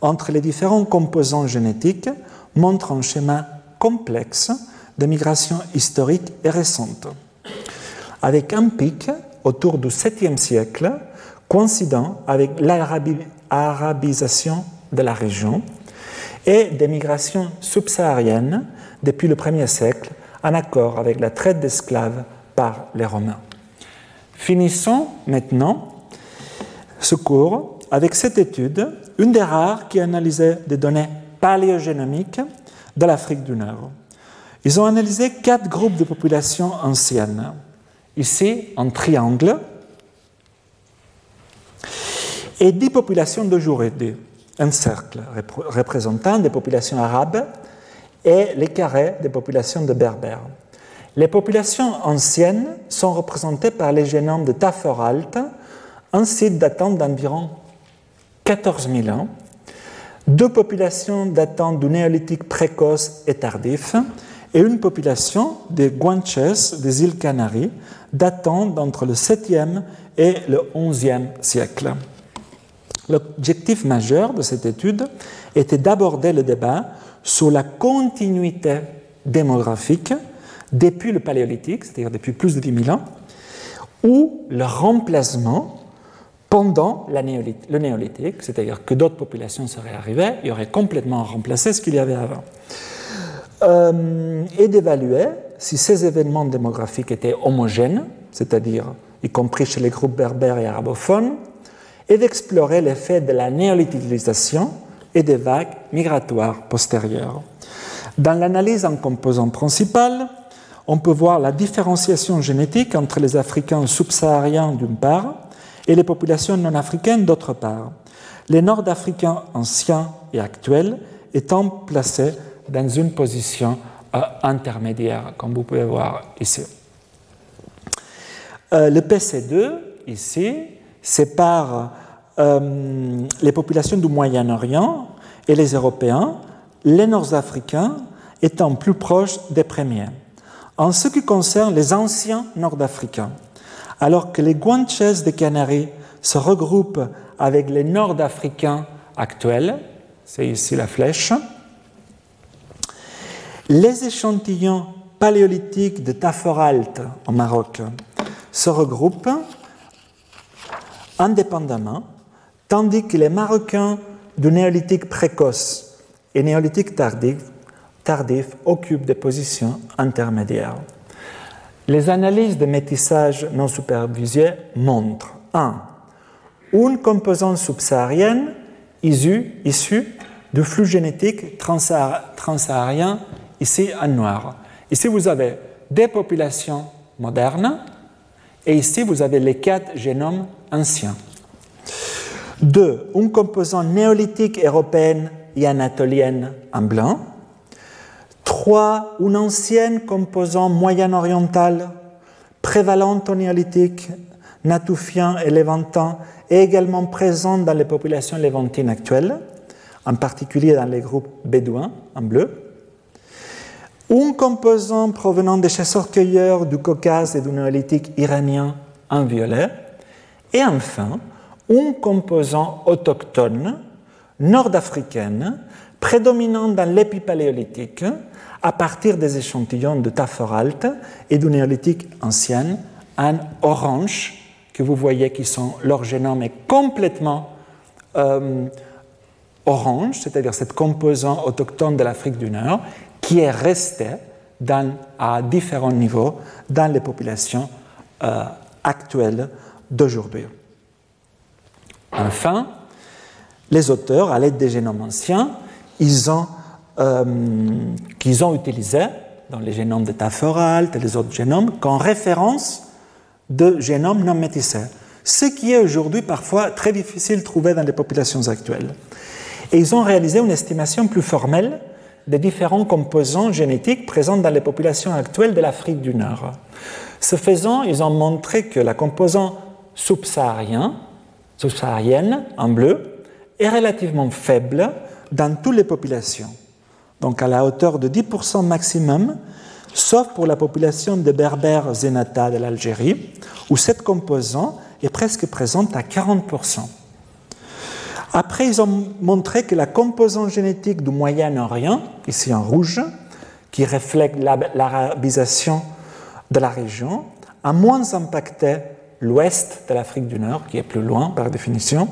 entre les différents composants génétiques montrent un schéma complexe de migration historique et récente, avec un pic autour du 7e siècle coïncidant avec l'arabisation de la région et des migrations subsahariennes depuis le 1er siècle en accord avec la traite d'esclaves par les Romains. Finissons maintenant ce cours avec cette étude, une des rares qui analysait des données paléogénomiques de l'Afrique du Nord. Ils ont analysé quatre groupes de populations anciennes. Ici, un triangle, et dix populations d'aujourd'hui, un cercle représentant des populations arabes et les carrés des populations de berbères. Les populations anciennes sont représentées par les génomes de Taforalt, un site datant d'environ 14 000 ans, deux populations datant du néolithique précoce et tardif, et une population des Guanches des îles Canaries datant d'entre le 7e et le 11e siècle. L'objectif majeur de cette étude était d'aborder le débat sur la continuité démographique depuis le Paléolithique, c'est-à-dire depuis plus de 10 000 ans, ou le remplacement pendant le néolithique, c'est-à-dire que d'autres populations seraient arrivées, il y aurait complètement remplacé ce qu'il y avait avant. Euh, et d'évaluer si ces événements démographiques étaient homogènes, c'est-à-dire y compris chez les groupes berbères et arabophones, et d'explorer l'effet de la néolithisation et des vagues migratoires postérieures. Dans l'analyse en composants principales, on peut voir la différenciation génétique entre les Africains subsahariens d'une part et les populations non africaines d'autre part, les Nord-Africains anciens et actuels étant placés dans une position euh, intermédiaire, comme vous pouvez voir ici. Euh, le PC2, ici, sépare euh, les populations du Moyen-Orient et les Européens, les Nord-Africains étant plus proches des premiers. En ce qui concerne les anciens Nord-Africains, alors que les Guanches des Canaries se regroupent avec les Nord-Africains actuels, c'est ici la flèche, les échantillons paléolithiques de Taforalt au Maroc se regroupent indépendamment, tandis que les Marocains du néolithique précoce et néolithique tardif, tardif occupent des positions intermédiaires. Les analyses de métissage non supervisé montrent 1. Une composante subsaharienne issue, du flux génétique transsaharien, ici en noir. Ici, vous avez des populations modernes et ici, vous avez les quatre génomes anciens. 2. Une composante néolithique européenne et anatolienne en blanc. 3. Une ancienne composante moyen-orientale, prévalente au néolithique, natoufien et lévantin, et également présente dans les populations lévantines actuelles, en particulier dans les groupes bédouins en bleu. Un composant provenant des chasseurs-cueilleurs du Caucase et du néolithique iranien en violet. Et enfin, un composant autochtone nord-africaine prédominant dans l'épipaléolithique à partir des échantillons de Taforalt et du néolithique ancien en orange que vous voyez qui sont leur génome est complètement euh, orange, c'est-à-dire cette composant autochtone de l'Afrique du Nord qui est resté dans, à différents niveaux dans les populations euh, actuelles d'aujourd'hui. Enfin, les auteurs, à l'aide des génomes anciens, ils ont, euh, qu'ils ont utilisés dans les génomes de Taforalt et les autres génomes comme référence de génomes non métissés, ce qui est aujourd'hui parfois très difficile de trouver dans les populations actuelles. Et ils ont réalisé une estimation plus formelle des différents composants génétiques présents dans les populations actuelles de l'Afrique du Nord. Ce faisant, ils ont montré que la composante subsaharienne, subsaharienne en bleu, est relativement faible dans toutes les populations, donc à la hauteur de 10% maximum, sauf pour la population de Berbères Zenata de l'Algérie, où cette composante est presque présente à 40%. Après, ils ont montré que la composante génétique du Moyen-Orient, ici en rouge, qui reflète l'arabisation de la région, a moins impacté l'ouest de l'Afrique du Nord, qui est plus loin par définition,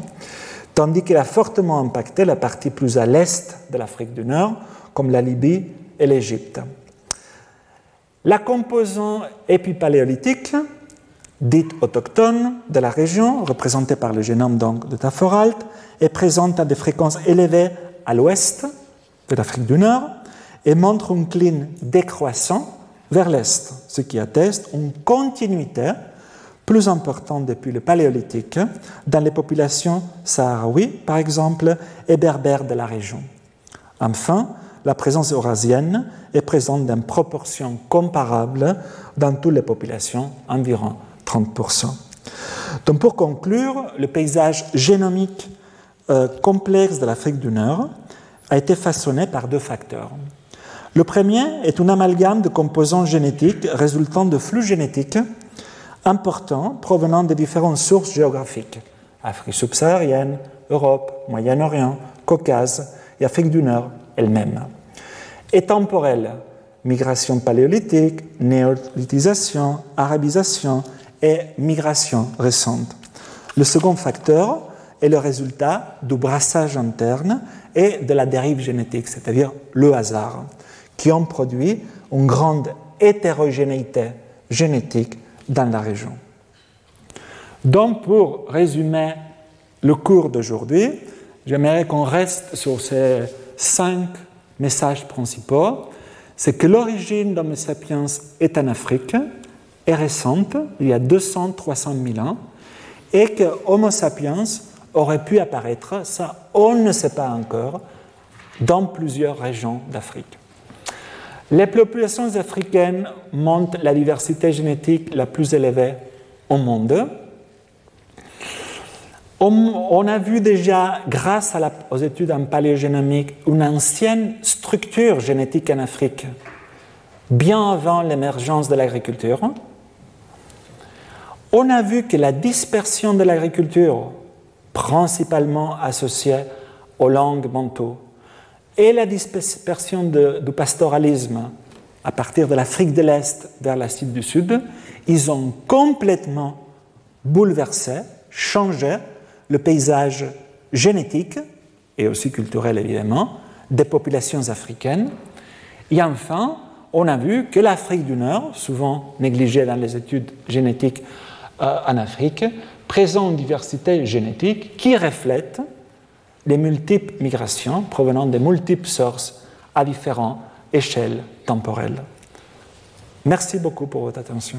tandis qu'elle a fortement impacté la partie plus à l'est de l'Afrique du Nord, comme la Libye et l'Égypte. La composante épipaléolithique, dite autochtone de la région, représentée par le génome donc de Taforalt, est présente à des fréquences élevées à l'ouest de l'Afrique du Nord et montre un clin décroissant vers l'est, ce qui atteste une continuité plus importante depuis le Paléolithique dans les populations sahraouis, par exemple, et berbères de la région. Enfin, la présence eurasienne est présente dans proportions comparables dans toutes les populations, environ 30%. Donc pour conclure, le paysage génomique euh, complexe de l'Afrique du Nord a été façonné par deux facteurs. Le premier est un amalgame de composants génétiques résultant de flux génétiques importants provenant de différentes sources géographiques Afrique subsaharienne, Europe, Moyen-Orient, Caucase et Afrique du Nord elle-même. Et temporel, migration paléolithique, néolithisation, arabisation et migration récente. Le second facteur est le résultat du brassage interne et de la dérive génétique, c'est-à-dire le hasard, qui ont produit une grande hétérogénéité génétique dans la région. Donc, pour résumer le cours d'aujourd'hui, j'aimerais qu'on reste sur ces cinq messages principaux. C'est que l'origine d'Homo sapiens est en Afrique, est récente, il y a 200-300 000 ans, et que Homo sapiens aurait pu apparaître, ça on ne sait pas encore, dans plusieurs régions d'Afrique. Les populations africaines montrent la diversité génétique la plus élevée au monde. On a vu déjà, grâce aux études en paléogénomique, une ancienne structure génétique en Afrique, bien avant l'émergence de l'agriculture. On a vu que la dispersion de l'agriculture principalement associée aux langues bantoues, et la dispersion du pastoralisme à partir de l'Afrique de l'Est vers la du Sud, ils ont complètement bouleversé, changé le paysage génétique et aussi culturel évidemment des populations africaines. Et enfin, on a vu que l'Afrique du Nord, souvent négligée dans les études génétiques euh, en Afrique, présente une diversité génétique qui reflète les multiples migrations provenant de multiples sources à différentes échelles temporelles. Merci beaucoup pour votre attention.